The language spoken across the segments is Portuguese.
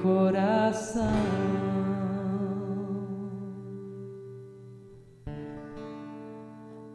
coração.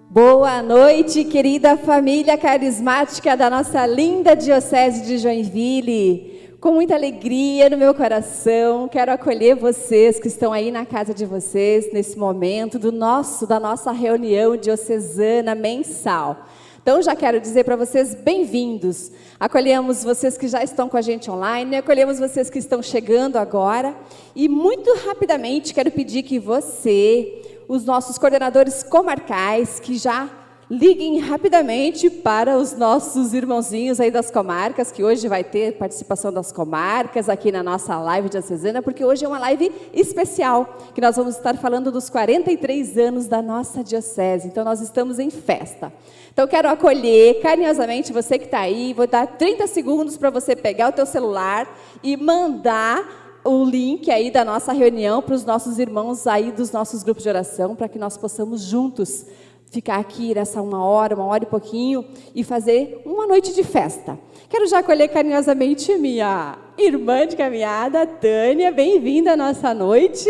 Boa noite, querida família carismática da nossa linda Diocese de Joinville. Com muita alegria no meu coração, quero acolher vocês que estão aí na casa de vocês nesse momento do nosso da nossa reunião diocesana mensal. Então já quero dizer para vocês bem-vindos. Acolhemos vocês que já estão com a gente online, acolhemos vocês que estão chegando agora e muito rapidamente quero pedir que você, os nossos coordenadores comarcais, que já liguem rapidamente para os nossos irmãozinhos aí das comarcas, que hoje vai ter participação das comarcas aqui na nossa live de Acesana, porque hoje é uma live especial, que nós vamos estar falando dos 43 anos da nossa diocese. Então nós estamos em festa. Então, quero acolher carinhosamente você que está aí. Vou dar 30 segundos para você pegar o teu celular e mandar o link aí da nossa reunião para os nossos irmãos aí dos nossos grupos de oração, para que nós possamos juntos ficar aqui nessa uma hora, uma hora e pouquinho e fazer uma noite de festa. Quero já acolher carinhosamente minha irmã de caminhada, Tânia. Bem-vinda à nossa noite.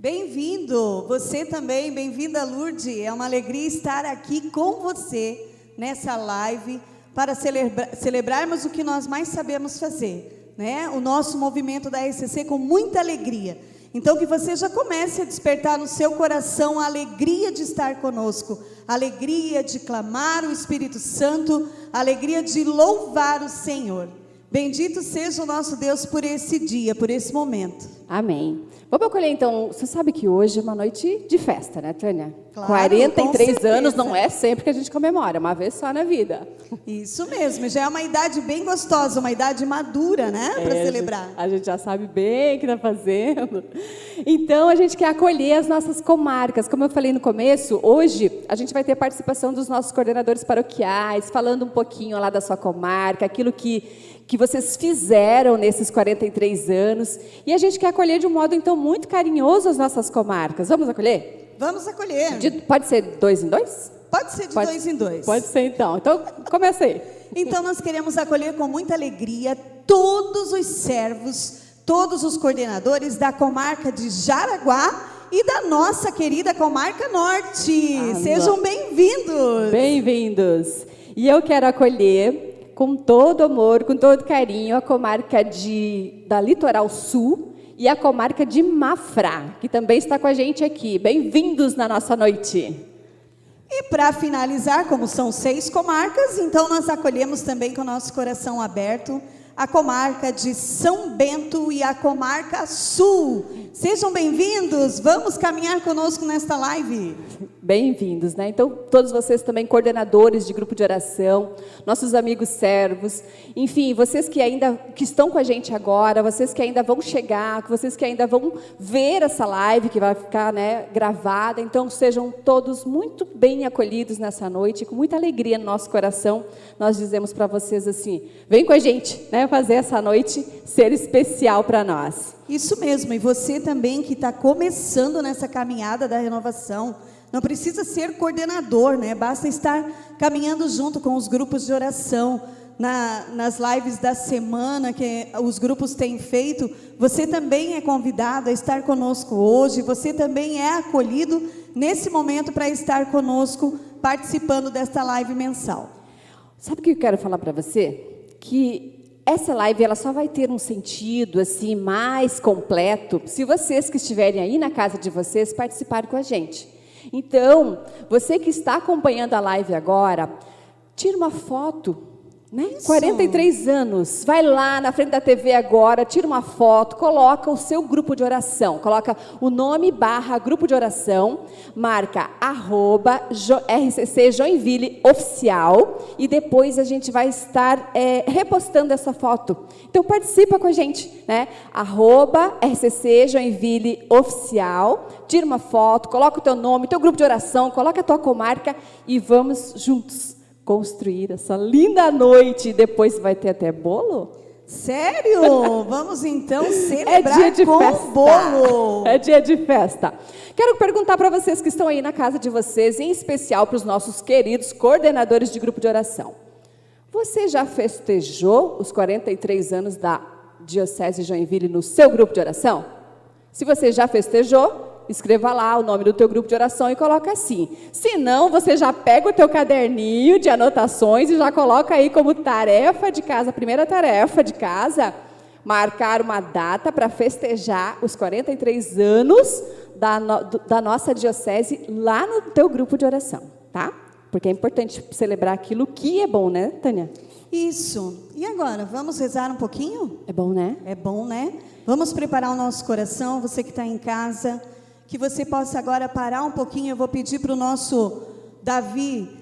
Bem-vindo, você também, bem-vinda Lourdes. É uma alegria estar aqui com você nessa live para celebra celebrarmos o que nós mais sabemos fazer, né? O nosso movimento da RCC com muita alegria. Então que você já comece a despertar no seu coração a alegria de estar conosco, a alegria de clamar o Espírito Santo, a alegria de louvar o Senhor. Bendito seja o nosso Deus por esse dia, por esse momento. Amém. Vamos acolher então. Você sabe que hoje é uma noite de festa, né, Tânia? Claro, 43 com anos não é sempre que a gente comemora, uma vez só na vida. Isso mesmo, já é uma idade bem gostosa, uma idade madura, né, para É, celebrar. A gente, a gente já sabe bem o que está fazendo. Então, a gente quer acolher as nossas comarcas. Como eu falei no começo, hoje a gente vai ter participação dos nossos coordenadores paroquiais, falando um pouquinho lá da sua comarca, aquilo que, que vocês fizeram nesses 43 anos. E a gente quer acolher de um modo, então, muito carinhoso as nossas comarcas. Vamos acolher? Vamos acolher. De- pode ser dois em dois? Pode ser de Pode- dois em dois. Pode ser, então. Então, começa aí. Então nós queremos acolher com muita alegria todos os servos, todos os coordenadores da comarca de Jaraguá e da nossa querida comarca Norte. Ah, Sejam bem-vindos. Bem-vindos! E eu quero acolher com todo amor, com todo carinho, a comarca de, da Litoral Sul e a comarca de Mafra, que também está com a gente aqui. Bem-vindos na nossa noite. E para finalizar, como são seis comarcas, então nós acolhemos também com o nosso coração aberto a comarca de São Bento e a comarca Sul. Sejam bem-vindos, vamos caminhar conosco nesta live. Bem-vindos, né? Então, todos vocês também, coordenadores de grupo de oração, nossos amigos servos, enfim, vocês que ainda que estão com a gente agora, vocês que ainda vão chegar, vocês que ainda vão ver essa live que vai ficar né, gravada, então sejam todos muito bem acolhidos nessa noite, com muita alegria no nosso coração. Nós dizemos para vocês assim: vem com a gente, né, fazer essa noite ser especial para nós. Isso mesmo, e você também que está começando nessa caminhada da renovação, não precisa ser coordenador, né? Basta estar caminhando junto com os grupos de oração. Na- nas lives da semana que os grupos têm feito, você também é convidado a estar conosco hoje, você também é acolhido nesse momento para estar conosco participando desta live mensal. Sabe o que eu quero falar para você? Que essa live ela só vai ter um sentido assim mais completo se vocês que estiverem aí na casa de vocês participarem com a gente. Então, você que está acompanhando a live agora, tira uma foto né? 43 anos. Vai lá na frente da TV agora, tira uma foto, coloca o seu grupo de oração. Coloca o nome barra grupo de oração, marca arroba RCC Joinville Oficial e depois a gente vai estar é, repostando essa foto. Então participa com a gente, né? Arroba RCC Joinville Oficial, tira uma foto, coloca o teu nome, teu grupo de oração, coloca a tua comarca e vamos juntos construir essa linda noite. Depois vai ter até bolo? Sério? Vamos então É celebrar dia de com festa. bolo. É dia de festa. Quero perguntar para vocês que estão aí na casa de vocês, em especial para os nossos queridos coordenadores de grupo de oração. Você já festejou os 43 anos da Diocese de Joinville no seu grupo de oração? Se você já festejou, escreva lá o nome do teu grupo de oração e coloca assim. Se não, você já pega o teu caderninho de anotações e já coloca aí como tarefa de casa, primeira tarefa de casa, marcar uma data para festejar os 43 anos da, no, da nossa diocese lá no teu grupo de oração, tá? Porque é importante celebrar aquilo que é bom, né, Tânia? Isso. E agora, vamos rezar um pouquinho? É bom, né? É bom, né? Vamos preparar o nosso coração, você que está em casa, que você possa agora parar um pouquinho. Eu vou pedir para o nosso Davi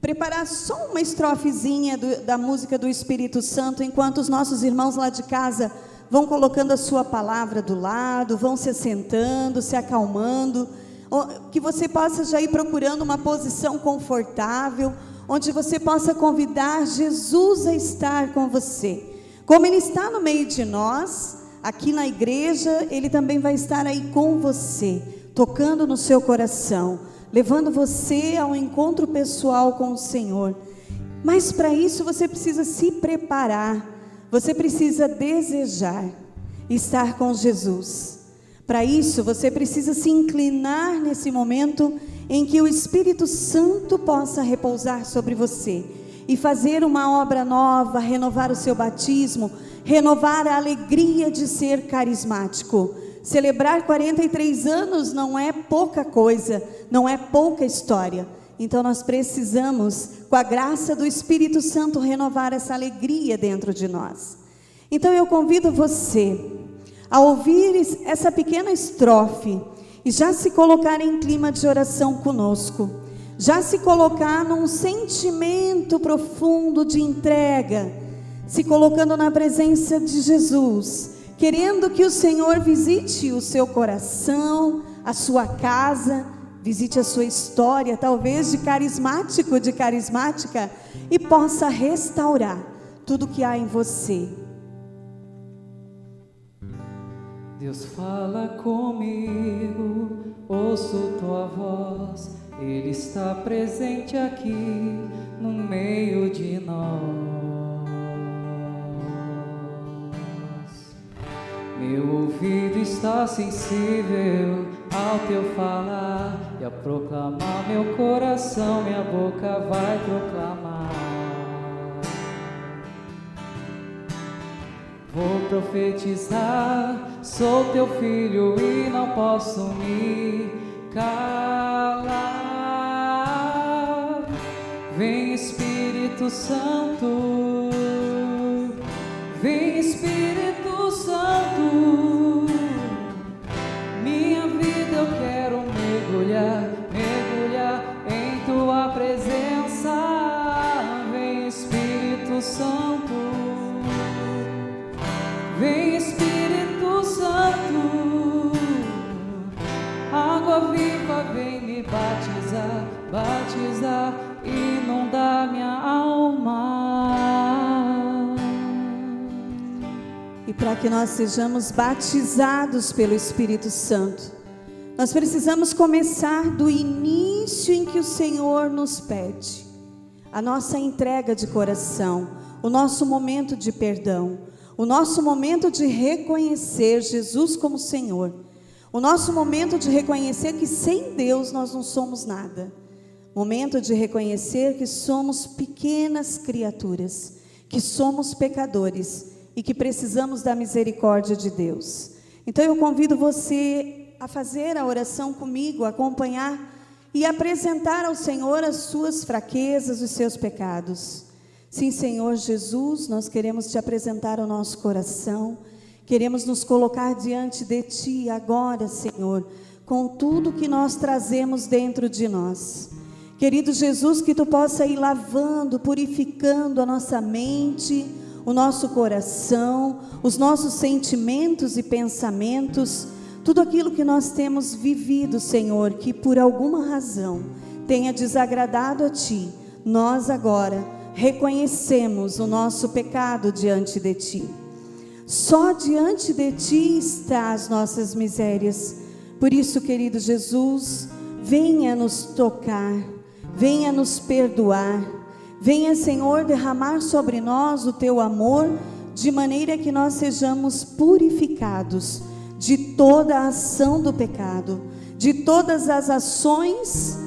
preparar só uma estrofezinha do, da música do Espírito Santo, enquanto os nossos irmãos lá de casa vão colocando a sua palavra do lado, vão se assentando, se acalmando, que você possa já ir procurando uma posição confortável, onde você possa convidar Jesus a estar com você. Como Ele está no meio de nós, aqui na igreja, Ele também vai estar aí com você, tocando no seu coração, levando você ao encontro pessoal com o Senhor. Mas para isso você precisa se preparar você precisa desejar estar com Jesus. Para isso, você precisa se inclinar nesse momento em que o Espírito Santo possa repousar sobre você e fazer uma obra nova, renovar o seu batismo, renovar a alegria de ser carismático. Celebrar 43 anos não é pouca coisa, não é pouca história. Então nós precisamos, com a graça do Espírito Santo, renovar essa alegria dentro de nós. Então eu convido você a ouvir essa pequena estrofe e já se colocar em clima de oração conosco, já se colocar num sentimento profundo de entrega, se colocando na presença de Jesus, querendo que o Senhor visite o seu coração, a sua casa, visite a sua história, talvez de carismático, de carismática, e possa restaurar tudo que há em você. Deus fala comigo, ouço tua voz, Ele está presente aqui no meio de nós. Meu ouvido está sensível ao teu falar e a proclamar meu coração, minha boca vai proclamar. Vou profetizar, sou teu filho e não posso me calar. Vem Espírito Santo, vem Espírito Santo. Minha vida eu quero mergulhar, mergulhar em tua presença. Vem Espírito Santo. Vem Espírito Santo, água viva vem me batizar, batizar, inundar minha alma. E para que nós sejamos batizados pelo Espírito Santo, nós precisamos começar do início em que o Senhor nos pede, a nossa entrega de coração, o nosso momento de perdão o nosso momento de reconhecer Jesus como Senhor, o nosso momento de reconhecer que sem Deus nós não somos nada, momento de reconhecer que somos pequenas criaturas, que somos pecadores e que precisamos da misericórdia de Deus. Então eu convido você a fazer a oração comigo, acompanhar e apresentar ao Senhor as suas fraquezas, os seus pecados. Sim, Senhor Jesus, nós queremos te apresentar o nosso coração, queremos nos colocar diante de Ti agora, Senhor, com tudo que nós trazemos dentro de nós. Querido Jesus, que Tu possa ir lavando, purificando a nossa mente, o nosso coração, os nossos sentimentos e pensamentos, tudo aquilo que nós temos vivido, Senhor, que por alguma razão tenha desagradado a Ti, nós agora reconhecemos o nosso pecado diante de Ti. Só diante de Ti está as nossas misérias. Por isso, querido Jesus, venha nos tocar, venha nos perdoar, Venha, Senhor, derramar sobre nós o teu amor, de maneira que nós sejamos purificados de toda a ação do pecado, de todas as ações,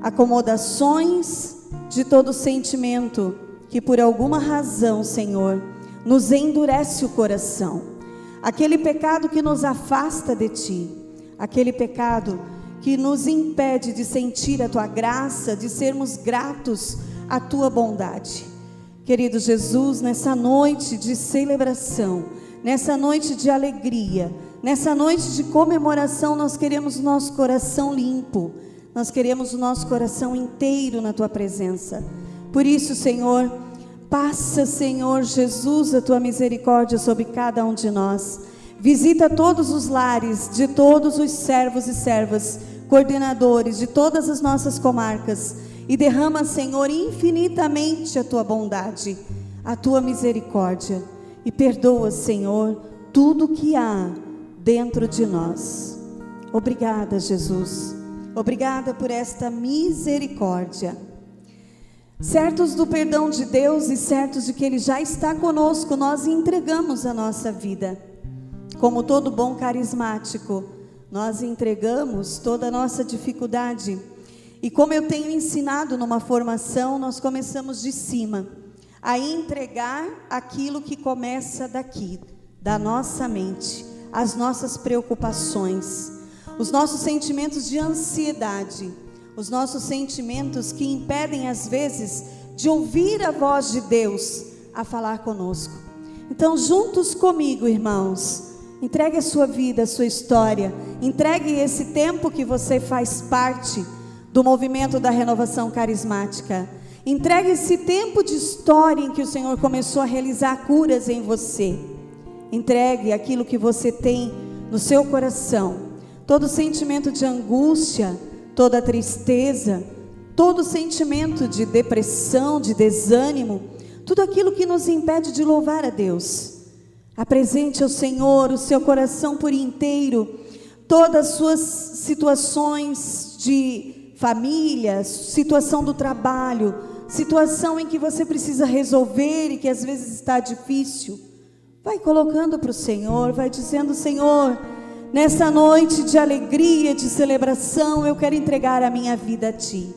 acomodações, de todo sentimento que por alguma razão, Senhor, nos endurece o coração. Aquele pecado que nos afasta de ti, aquele pecado que nos impede de sentir a tua graça, de sermos gratos à tua bondade. Querido Jesus, nessa noite de celebração, nessa noite de alegria, nessa noite de comemoração, nós queremos o nosso coração limpo, nós queremos o nosso coração inteiro na tua presença. Por isso, Senhor, passa, Senhor Jesus, a tua misericórdia sobre cada um de nós. Visita todos os lares de todos os servos e servas, coordenadores de todas as nossas comarcas e derrama, Senhor, infinitamente a tua bondade, a tua misericórdia e perdoa, Senhor, tudo que há dentro de nós. Obrigada, Jesus. Obrigada por esta misericórdia. Certos do perdão de Deus e certos de que Ele já está conosco, nós entregamos a nossa vida. Como todo bom carismático, nós entregamos toda a nossa dificuldade e como eu tenho ensinado numa formação, nós começamos de cima, a entregar aquilo que começa daqui, da nossa mente, as nossas preocupações, os nossos sentimentos de ansiedade, os nossos sentimentos que impedem às vezes de ouvir a voz de Deus a falar conosco. Então, juntos comigo, irmãos, entregue a sua vida, a sua história, entregue esse tempo que você faz parte do movimento da renovação carismática. Entregue esse tempo de história em que o Senhor começou a realizar curas em você. Entregue aquilo que você tem no seu coração. Todo sentimento de angústia, toda tristeza, todo sentimento de depressão, de desânimo, tudo aquilo que nos impede de louvar a Deus. Apresente ao Senhor o seu coração por inteiro, todas as suas situações de família, situação do trabalho, situação em que você precisa resolver e que às vezes está difícil. Vai colocando para o Senhor, vai dizendo: Senhor, nessa noite de alegria, de celebração, eu quero entregar a minha vida a Ti.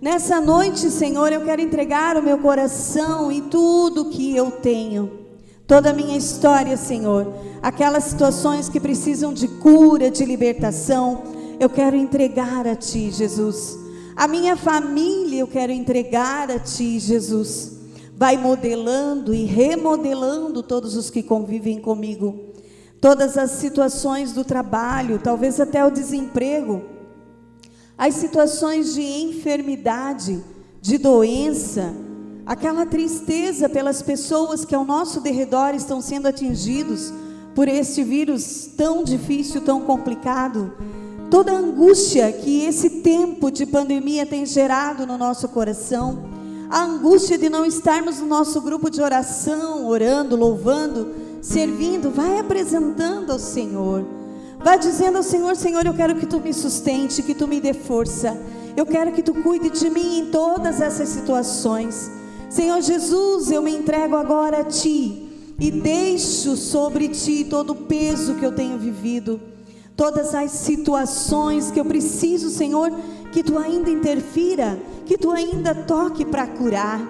Nessa noite, Senhor, eu quero entregar o meu coração e tudo que eu tenho. Toda a minha história, Senhor, aquelas situações que precisam de cura, de libertação, eu quero entregar a Ti, Jesus. A minha família eu quero entregar a Ti, Jesus. Vai modelando e remodelando todos os que convivem comigo. Todas as situações do trabalho, talvez até o desemprego. As situações de enfermidade, de doença, aquela tristeza pelas pessoas que ao nosso derredor estão sendo atingidos por este vírus tão difícil, tão complicado toda a angústia que esse tempo de pandemia tem gerado no nosso coração, a angústia de não estarmos no nosso grupo de oração, orando, louvando, servindo, vai apresentando ao Senhor. Vai dizendo ao Senhor: Senhor, eu quero que tu me sustente, que tu me dê força. Eu quero que tu cuide de mim em todas essas situações. Senhor Jesus, eu me entrego agora a ti e deixo sobre ti todo o peso que eu tenho vivido todas as situações que eu preciso, Senhor, que tu ainda interfira, que tu ainda toque para curar.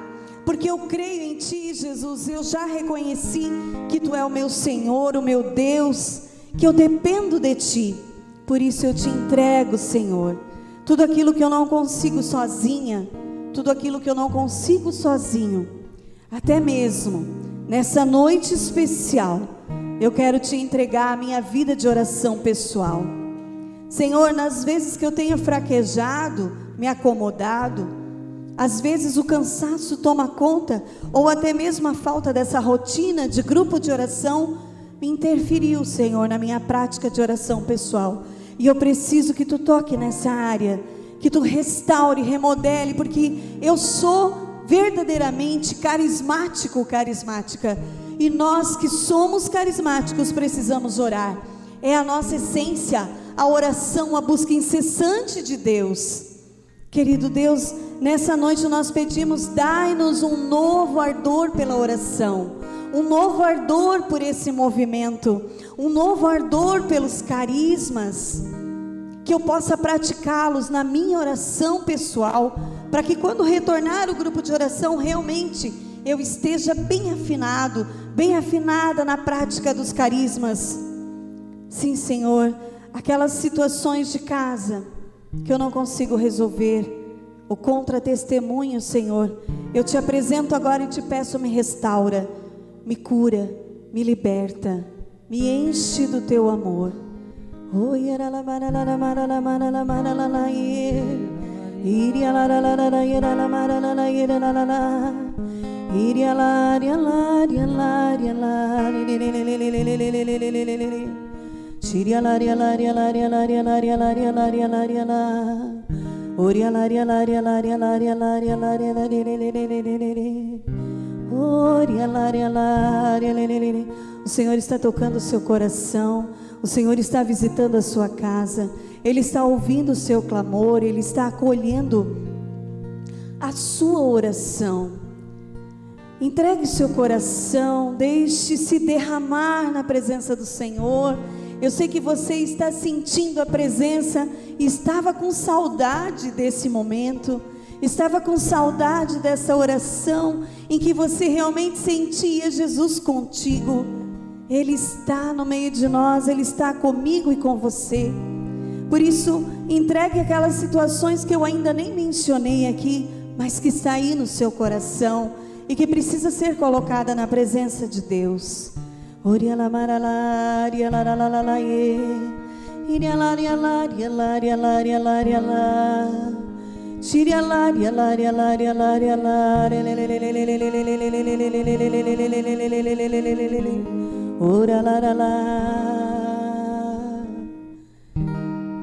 Porque eu creio em ti, Jesus, eu já reconheci que tu é o meu Senhor, o meu Deus, que eu dependo de ti. Por isso eu te entrego, Senhor, tudo aquilo que eu não consigo sozinha, tudo aquilo que eu não consigo sozinho, até mesmo nessa noite especial eu quero te entregar a minha vida de oração pessoal. Senhor, nas vezes que eu tenho fraquejado, me acomodado, às vezes o cansaço toma conta, ou até mesmo a falta dessa rotina de grupo de oração, me interferiu, Senhor, na minha prática de oração pessoal. E eu preciso que tu toque nessa área, que tu restaure, remodele, porque eu sou verdadeiramente carismático, carismática. E nós que somos carismáticos precisamos orar. É a nossa essência, a oração, a busca incessante de Deus. Querido Deus, Nessa noite nós pedimos, dai-nos um novo ardor pela oração, um novo ardor por esse movimento, um novo ardor pelos carismas, que eu possa praticá-los na minha oração pessoal, para que quando retornar o grupo de oração, realmente eu esteja bem afinado, bem afinada na prática dos carismas. Sim, Senhor, aquelas situações de casa que eu não consigo resolver, o contra-testemunho, Senhor. Eu te apresento agora e te peço, me restaura, me cura, me liberta, me enche do teu amor. Laria o Senhor está tocando o seu coração, o Senhor está visitando a sua casa, Ele está ouvindo o seu clamor, Ele está acolhendo a sua oração. Entregue seu coração. Deixe-se derramar na presença do Senhor. Eu sei que você está sentindo a presença estava com saudade desse momento, estava com saudade dessa oração em que você realmente sentia Jesus contigo. Ele está no meio de nós, ele está comigo e com você. Por isso, entregue aquelas situações que eu ainda nem mencionei aqui, mas que está aí no seu coração e que precisa ser colocada na presença de Deus.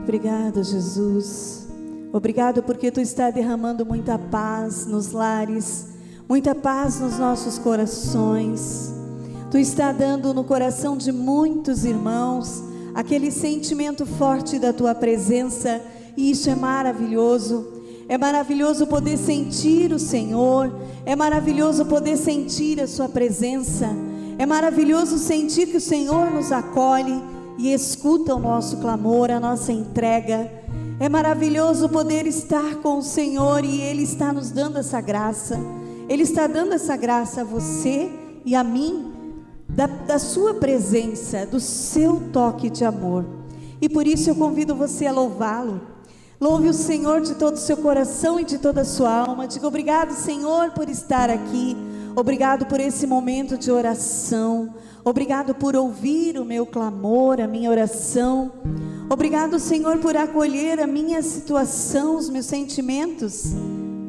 Obrigado, Jesus. Obrigado porque tu está derramando muita paz nos lares muita paz nos nossos corações. Tu está dando no coração de muitos irmãos aquele sentimento forte da tua presença, e isso é maravilhoso. É maravilhoso poder sentir o Senhor, é maravilhoso poder sentir a Sua presença, é maravilhoso sentir que o Senhor nos acolhe e escuta o nosso clamor, a nossa entrega. É maravilhoso poder estar com o Senhor e Ele está nos dando essa graça. Ele está dando essa graça a você e a mim da, da sua presença, do seu toque de amor. E por isso eu convido você a louvá-lo. Louve o Senhor de todo o seu coração e de toda a sua alma. Diga obrigado, Senhor, por estar aqui. Obrigado por esse momento de oração. Obrigado por ouvir o meu clamor, a minha oração. Obrigado, Senhor, por acolher a minha situação, os meus sentimentos.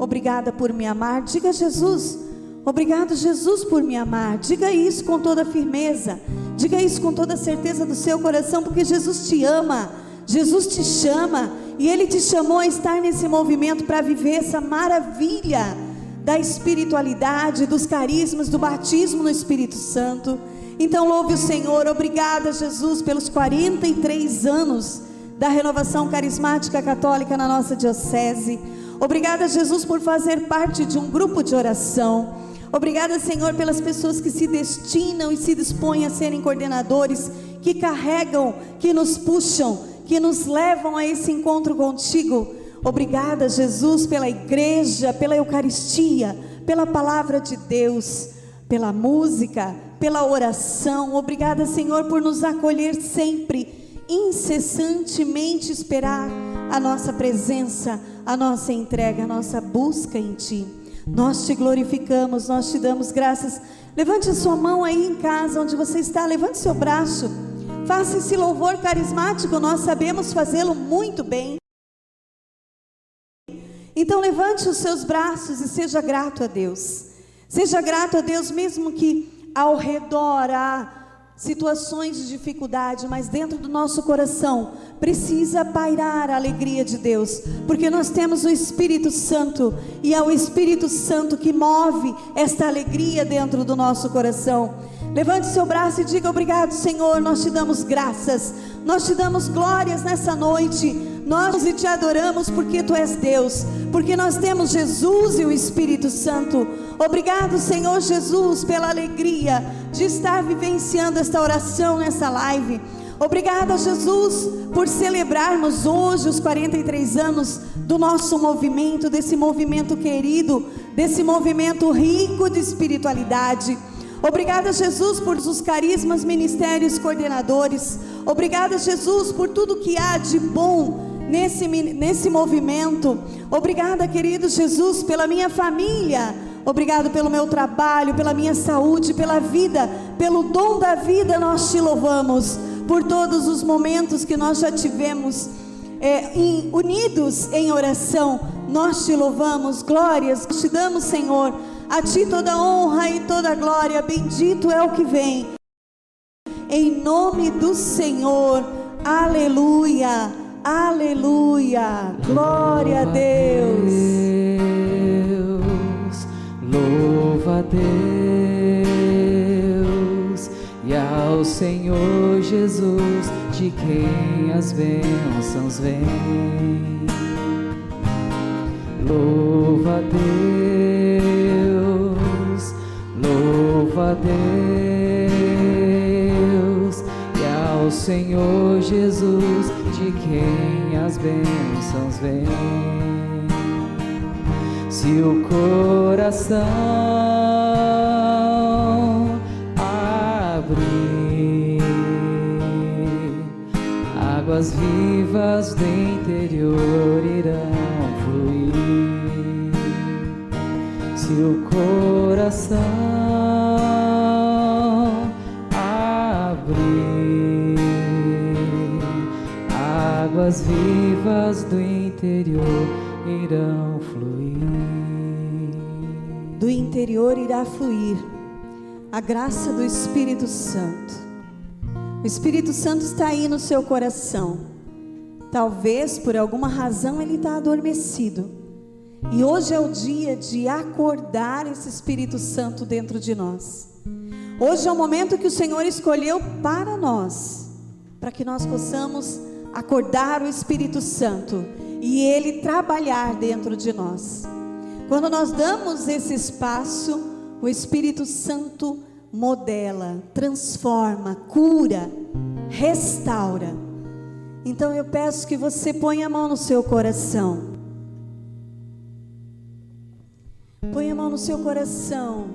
Obrigada por me amar. Diga, Jesus, Obrigado, Jesus, por me amar. Diga isso com toda firmeza. Diga isso com toda certeza do seu coração, porque Jesus te ama. Jesus te chama e ele te chamou a estar nesse movimento para viver essa maravilha da espiritualidade, dos carismas, do batismo no Espírito Santo. Então louve o Senhor. Obrigada, Jesus, pelos 43 anos da renovação carismática católica na nossa diocese. Obrigada, Jesus, por fazer parte de um grupo de oração. Obrigada, Senhor, pelas pessoas que se destinam e se dispõem a serem coordenadores, que carregam, que nos puxam, que nos levam a esse encontro contigo. Obrigada, Jesus, pela igreja, pela Eucaristia, pela palavra de Deus, pela música, pela oração. Obrigada, Senhor, por nos acolher sempre, incessantemente esperar a nossa presença, a nossa entrega, a nossa busca em Ti. Nós te glorificamos, nós te damos graças. Levante a sua mão aí em casa, onde você está, levante seu braço. Faça esse louvor carismático, nós sabemos fazê-lo muito bem. Então levante os seus braços e seja grato a Deus. Seja grato a Deus, mesmo que ao redor há situações de dificuldade, mas dentro do nosso coração precisa pairar a alegria de Deus, porque nós temos o Espírito Santo e é o Espírito Santo que move esta alegria dentro do nosso coração. Levante seu braço e diga obrigado, Senhor. Nós te damos graças, nós te damos glórias nessa noite. Nós te adoramos porque tu és Deus, porque nós temos Jesus e o Espírito Santo. Obrigado, Senhor Jesus, pela alegria de estar vivenciando esta oração nessa live. Obrigada, Jesus, por celebrarmos hoje os 43 anos do nosso movimento, desse movimento querido, desse movimento rico de espiritualidade. Obrigada, Jesus, por os carismas, ministérios, coordenadores. Obrigada, Jesus, por tudo que há de bom nesse, nesse movimento. Obrigada, querido Jesus, pela minha família. Obrigado pelo meu trabalho, pela minha saúde, pela vida, pelo dom da vida, nós te louvamos. Por todos os momentos que nós já tivemos é, em, unidos em oração, nós te louvamos, glórias, te damos, Senhor a ti toda honra e toda glória, bendito é o que vem. Em nome do Senhor, aleluia, aleluia, glória a Deus. Louva a Deus e ao Senhor Jesus, de quem as bênçãos vêm. Louva a Deus Louva a Deus ao Senhor Jesus, de quem as bênçãos vêm. Se o coração abrir, águas vivas do interior irão fluir. Se o coração águas vivas do interior irão fluir. Do interior irá fluir a graça do Espírito Santo. O Espírito Santo está aí no seu coração. Talvez por alguma razão ele está adormecido. E hoje é o dia de acordar esse Espírito Santo dentro de nós. Hoje é o momento que o Senhor escolheu para nós, para que nós possamos acordar o Espírito Santo e ele trabalhar dentro de nós. Quando nós damos esse espaço, o Espírito Santo modela, transforma, cura, restaura. Então eu peço que você ponha a mão no seu coração. Ponha a mão no seu coração.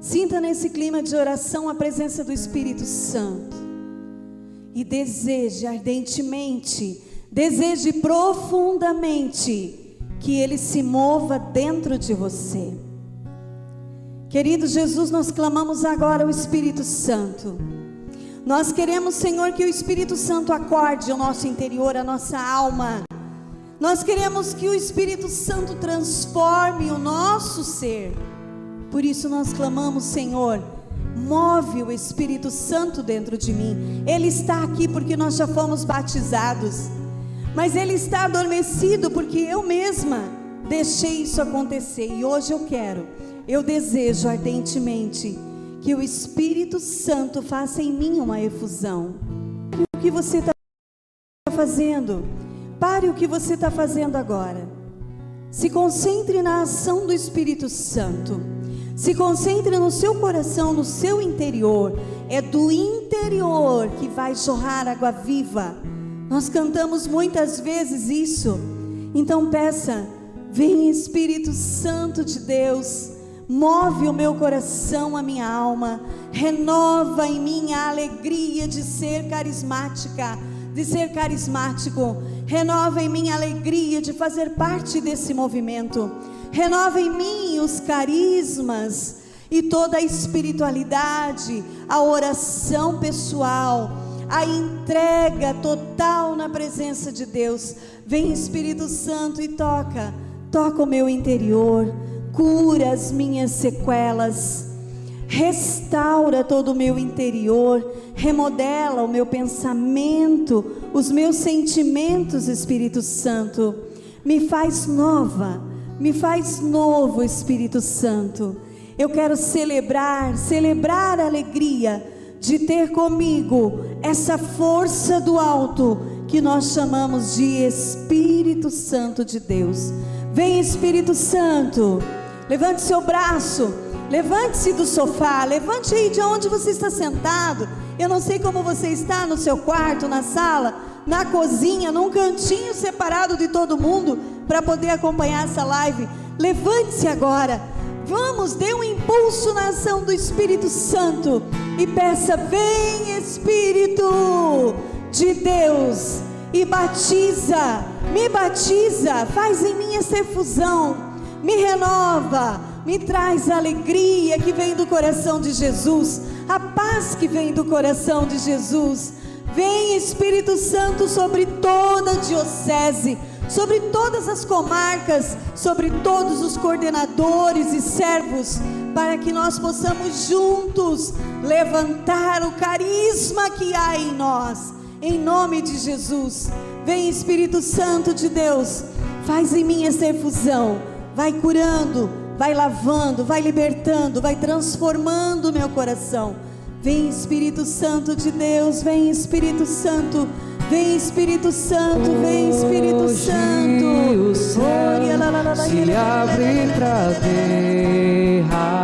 Sinta nesse clima de oração a presença do Espírito Santo e deseje ardentemente, deseje profundamente que ele se mova dentro de você. Querido Jesus, nós clamamos agora o Espírito Santo. Nós queremos, Senhor, que o Espírito Santo acorde o nosso interior, a nossa alma. Nós queremos que o Espírito Santo transforme o nosso ser. Por isso nós clamamos, Senhor, Move o Espírito Santo dentro de mim. Ele está aqui porque nós já fomos batizados. Mas ele está adormecido porque eu mesma deixei isso acontecer. E hoje eu quero, eu desejo ardentemente que o Espírito Santo faça em mim uma efusão. O que você está fazendo? Pare o que você está fazendo agora. Se concentre na ação do Espírito Santo. Se concentre no seu coração, no seu interior. É do interior que vai jorrar água viva. Nós cantamos muitas vezes isso. Então peça, vem Espírito Santo de Deus, move o meu coração, a minha alma, renova em mim a alegria de ser carismática, de ser carismático. Renova em mim a alegria de fazer parte desse movimento renova em mim os carismas e toda a espiritualidade, a oração pessoal, a entrega total na presença de Deus. Vem Espírito Santo e toca, toca o meu interior, cura as minhas sequelas, restaura todo o meu interior, remodela o meu pensamento, os meus sentimentos, Espírito Santo, me faz nova me faz novo, Espírito Santo. Eu quero celebrar, celebrar a alegria de ter comigo essa força do alto que nós chamamos de Espírito Santo de Deus. Vem Espírito Santo. Levante seu braço. Levante-se do sofá. Levante aí de onde você está sentado. Eu não sei como você está no seu quarto, na sala, na cozinha, num cantinho separado de todo mundo para poder acompanhar essa live. Levante-se agora. Vamos, dê um impulso na ação do Espírito Santo e peça: Vem Espírito de Deus e batiza, me batiza, faz em mim essa efusão, me renova, me traz a alegria que vem do coração de Jesus, a paz que vem do coração de Jesus. Vem Espírito Santo sobre toda a diocese, sobre todas as comarcas, sobre todos os coordenadores e servos, para que nós possamos juntos levantar o carisma que há em nós em nome de Jesus. Vem Espírito Santo de Deus, faz em mim essa efusão, vai curando, vai lavando, vai libertando, vai transformando meu coração. Vem Espírito Santo de Deus, vem Espírito Santo, vem Espírito Santo, vem Espírito Hoje Santo. o céu se abre para derramar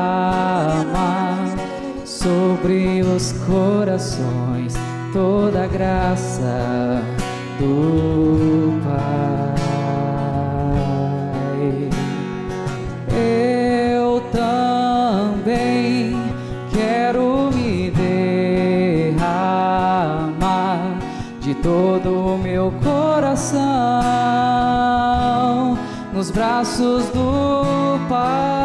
sobre os corações toda a graça do Pai. Meu coração nos braços do Pai.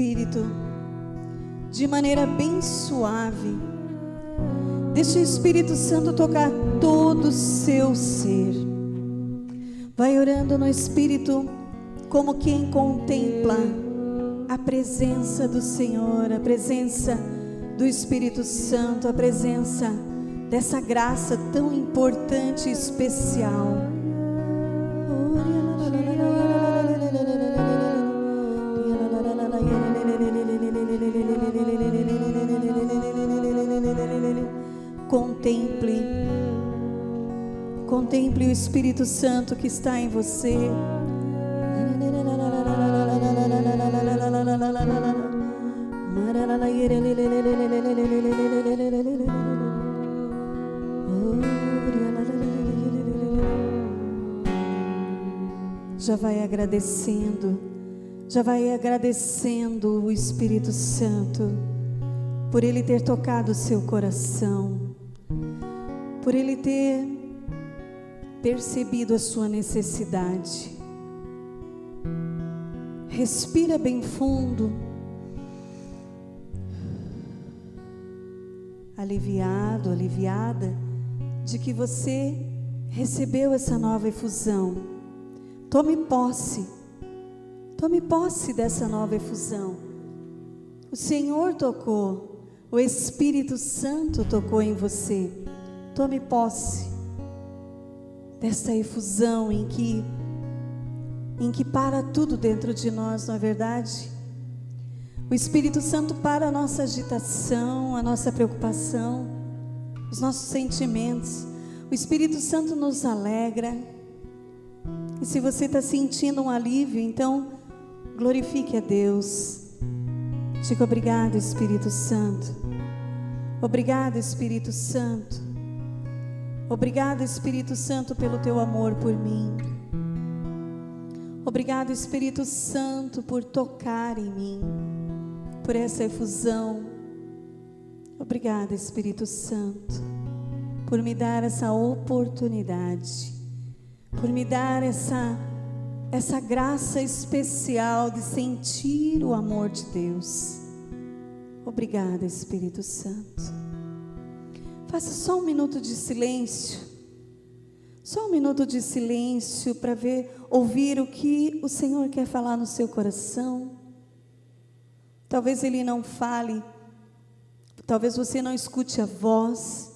Espírito, de maneira bem suave. Deixa o Espírito Santo tocar todo o seu ser. Vai orando no Espírito como quem contempla a presença do Senhor, a presença do Espírito Santo, a presença dessa graça tão importante e especial. Contemple o Espírito Santo que está em você. Já vai agradecendo, já vai agradecendo o Espírito Santo por ele ter tocado o seu coração, por ele ter percebido a sua necessidade. Respira bem fundo. Aliviado, aliviada de que você recebeu essa nova efusão. Tome posse. Tome posse dessa nova efusão. O Senhor tocou, o Espírito Santo tocou em você. Tome posse dessa efusão em que em que para tudo dentro de nós, não é verdade? O Espírito Santo para a nossa agitação, a nossa preocupação. os nossos sentimentos. O Espírito Santo nos alegra. E se você está sentindo um alívio, então glorifique a Deus. Diga obrigado, Espírito Santo. Obrigado, Espírito Santo. Obrigado, Espírito Santo, pelo teu amor por mim. Obrigado, Espírito Santo, por tocar em mim, por essa efusão. Obrigado, Espírito Santo, por me dar essa oportunidade, por me dar essa essa graça especial de sentir o amor de Deus. Obrigada, Espírito Santo. Faça só um minuto de silêncio. Só um minuto de silêncio para ver, ouvir o que o Senhor quer falar no seu coração. Talvez Ele não fale, talvez você não escute a voz,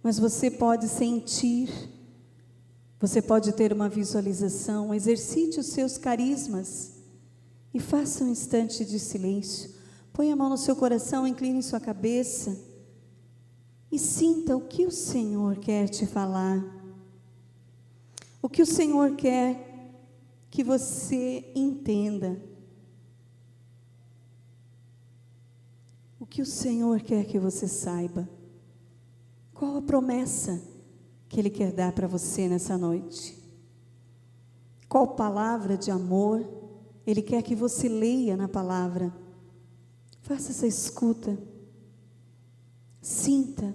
mas você pode sentir, você pode ter uma visualização. Exercite os seus carismas e faça um instante de silêncio. Põe a mão no seu coração, incline sua cabeça e sinta o que o Senhor quer te falar. O que o Senhor quer que você entenda. O que o Senhor quer que você saiba. Qual a promessa que Ele quer dar para você nessa noite? Qual palavra de amor Ele quer que você leia na palavra? Faça essa escuta. Sinta.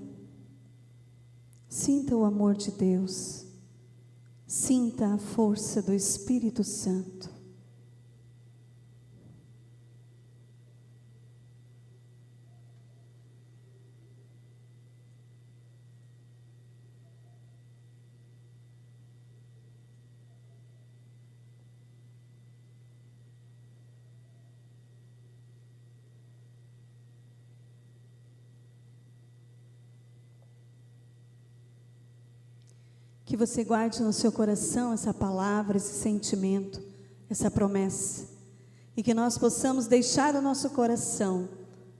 Sinta o amor de Deus. Sinta a força do Espírito Santo. Que você guarde no seu coração essa palavra, esse sentimento, essa promessa. E que nós possamos deixar o nosso coração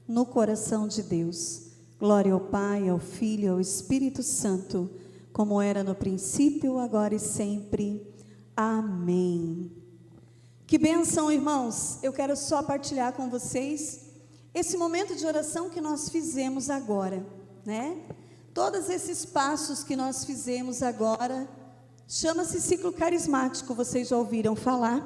no coração de Deus. Glória ao Pai, ao Filho, ao Espírito Santo, como era no princípio, agora e sempre. Amém. Que bênção, irmãos. Eu quero só partilhar com vocês esse momento de oração que nós fizemos agora, né? Todos esses passos que nós fizemos agora, chama-se ciclo carismático, vocês já ouviram falar?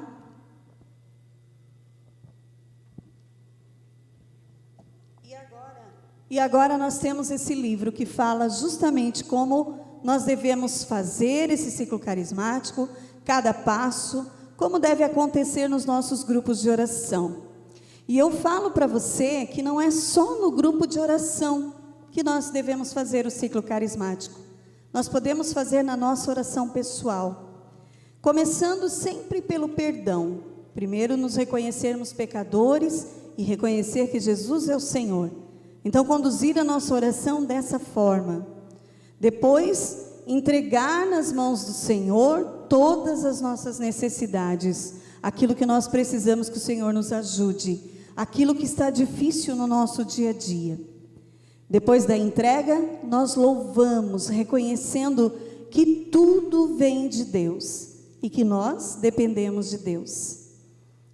E agora, e agora nós temos esse livro que fala justamente como nós devemos fazer esse ciclo carismático, cada passo, como deve acontecer nos nossos grupos de oração. E eu falo para você que não é só no grupo de oração que nós devemos fazer o ciclo carismático. Nós podemos fazer na nossa oração pessoal, começando sempre pelo perdão. Primeiro, nos reconhecermos pecadores e reconhecer que Jesus é o Senhor. Então, conduzir a nossa oração dessa forma. Depois, entregar nas mãos do Senhor todas as nossas necessidades, aquilo que nós precisamos que o Senhor nos ajude, aquilo que está difícil no nosso dia a dia. Depois da entrega, nós louvamos, reconhecendo que tudo vem de Deus e que nós dependemos de Deus.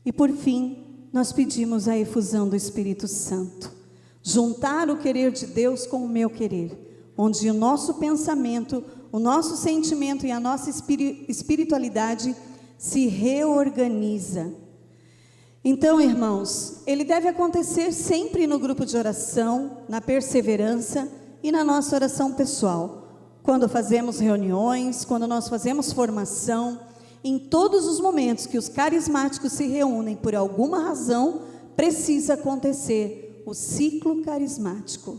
E por fim, nós pedimos a efusão do Espírito Santo, juntar o querer de Deus com o meu querer, onde o nosso pensamento, o nosso sentimento e a nossa espiritualidade se reorganiza então, irmãos, ele deve acontecer sempre no grupo de oração, na perseverança e na nossa oração pessoal. Quando fazemos reuniões, quando nós fazemos formação, em todos os momentos que os carismáticos se reúnem por alguma razão, precisa acontecer o ciclo carismático.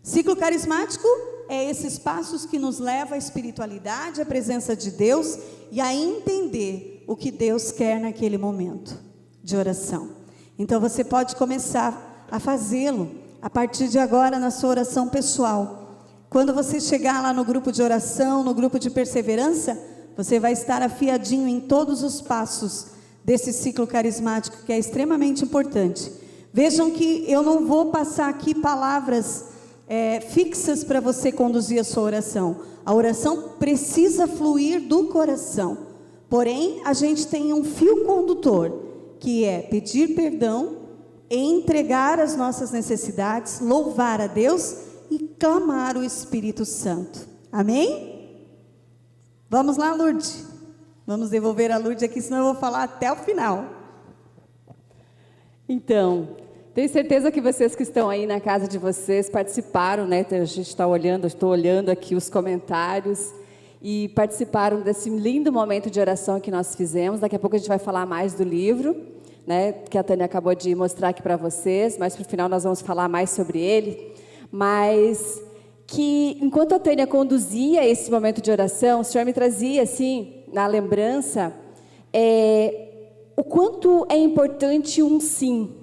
Ciclo carismático é esses passos que nos leva à espiritualidade, à presença de Deus e a entender o que Deus quer naquele momento de oração. Então você pode começar a fazê-lo a partir de agora na sua oração pessoal. Quando você chegar lá no grupo de oração, no grupo de perseverança, você vai estar afiadinho em todos os passos desse ciclo carismático que é extremamente importante. Vejam que eu não vou passar aqui palavras é, fixas para você conduzir a sua oração. A oração precisa fluir do coração. Porém, a gente tem um fio condutor, que é pedir perdão, entregar as nossas necessidades, louvar a Deus e clamar o Espírito Santo. Amém? Vamos lá, Lourdes. Vamos devolver a Lourdes aqui, senão eu vou falar até o final. Então, tenho certeza que vocês que estão aí na casa de vocês participaram, né? A gente está olhando, estou olhando aqui os comentários e participaram desse lindo momento de oração que nós fizemos. Daqui a pouco a gente vai falar mais do livro, né? Que a Tânia acabou de mostrar aqui para vocês, mas para o final nós vamos falar mais sobre ele. Mas que enquanto a Tânia conduzia esse momento de oração, o Senhor me trazia assim na lembrança é, o quanto é importante um sim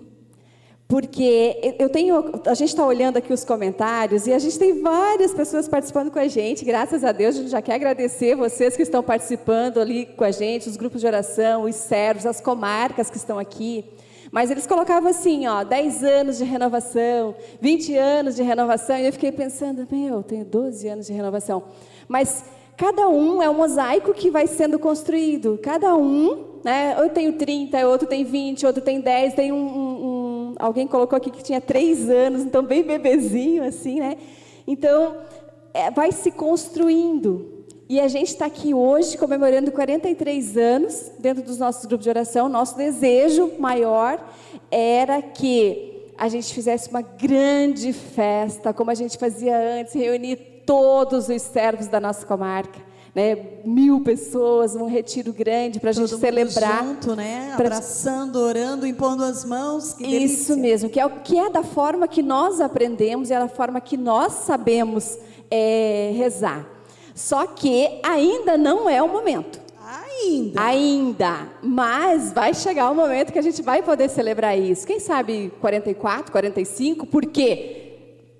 porque eu tenho, a gente está olhando aqui os comentários e a gente tem várias pessoas participando com a gente. Graças a Deus, a gente já quer agradecer vocês que estão participando ali com a gente, os grupos de oração, os servos, as comarcas que estão aqui. Mas eles colocavam assim, ó, 10 anos de renovação, 20 anos de renovação, e eu fiquei pensando, meu, eu tenho 12 anos de renovação. Mas cada um é um mosaico que vai sendo construído. Cada um, né? Eu tenho 30, outro tem 20, outro tem 10, tem um, um alguém colocou aqui que tinha três anos, então bem bebezinho assim, né? Então, é, vai se construindo. E a gente está aqui hoje comemorando 43 anos dentro dos nossos grupos de oração. Nosso desejo maior era que a gente fizesse uma grande festa, como a gente fazia antes, reunir todos os servos da nossa comarca né, mil pessoas, um retiro grande para a gente celebrar. junto, né? Pra... Abraçando, orando, impondo as mãos. Que Isso mesmo, que é, que é da forma que nós aprendemos, é da forma que nós sabemos é, rezar. Só que ainda não é o momento. Ainda. Ainda. Mas vai chegar o momento que a gente vai poder celebrar isso. Quem sabe 44, 45, por quê?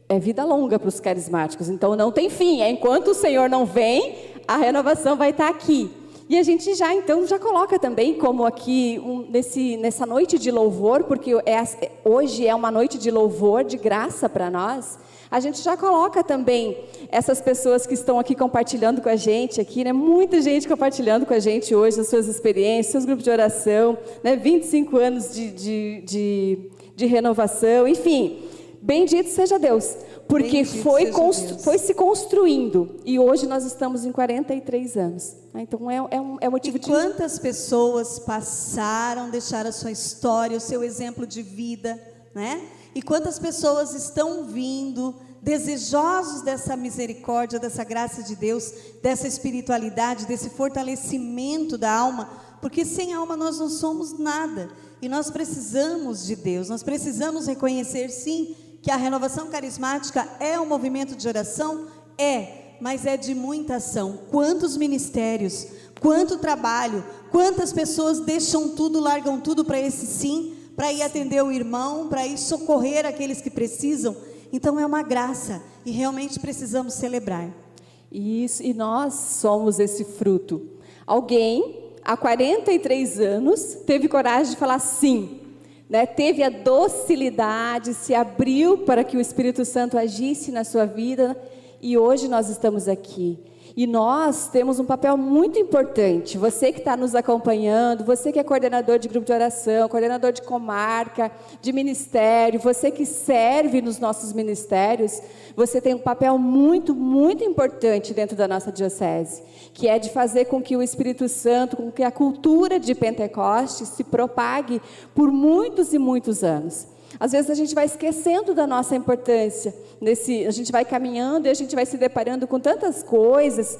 É vida longa para os carismáticos, então não tem fim. É enquanto o Senhor não vem, a renovação vai estar aqui. E a gente já então já coloca também como aqui um, nesse, nessa noite de louvor, porque é, hoje é uma noite de louvor, de graça para nós. A gente já coloca também essas pessoas que estão aqui compartilhando com a gente aqui, né? Muita gente compartilhando com a gente hoje as suas experiências, seus grupos de oração, né? 25 anos de, de, de, de renovação, enfim. Bendito seja Deus, porque foi, Deus. foi se construindo e hoje nós estamos em 43 anos. Né? Então é, é, um, é um motivo e de. Quantas pessoas passaram, deixaram a sua história, o seu exemplo de vida, né? E quantas pessoas estão vindo desejosos dessa misericórdia, dessa graça de Deus, dessa espiritualidade, desse fortalecimento da alma, porque sem alma nós não somos nada. E nós precisamos de Deus, nós precisamos reconhecer sim que a renovação carismática é um movimento de oração? É, mas é de muita ação. Quantos ministérios, quanto trabalho, quantas pessoas deixam tudo, largam tudo para esse sim, para ir atender o irmão, para ir socorrer aqueles que precisam. Então é uma graça e realmente precisamos celebrar. Isso, e nós somos esse fruto. Alguém, há 43 anos, teve coragem de falar sim né, teve a docilidade, se abriu para que o Espírito Santo agisse na sua vida e hoje nós estamos aqui. E nós temos um papel muito importante. Você que está nos acompanhando, você que é coordenador de grupo de oração, coordenador de comarca, de ministério, você que serve nos nossos ministérios, você tem um papel muito, muito importante dentro da nossa diocese, que é de fazer com que o Espírito Santo, com que a cultura de Pentecostes se propague por muitos e muitos anos. Às vezes a gente vai esquecendo da nossa importância. Nesse, a gente vai caminhando e a gente vai se deparando com tantas coisas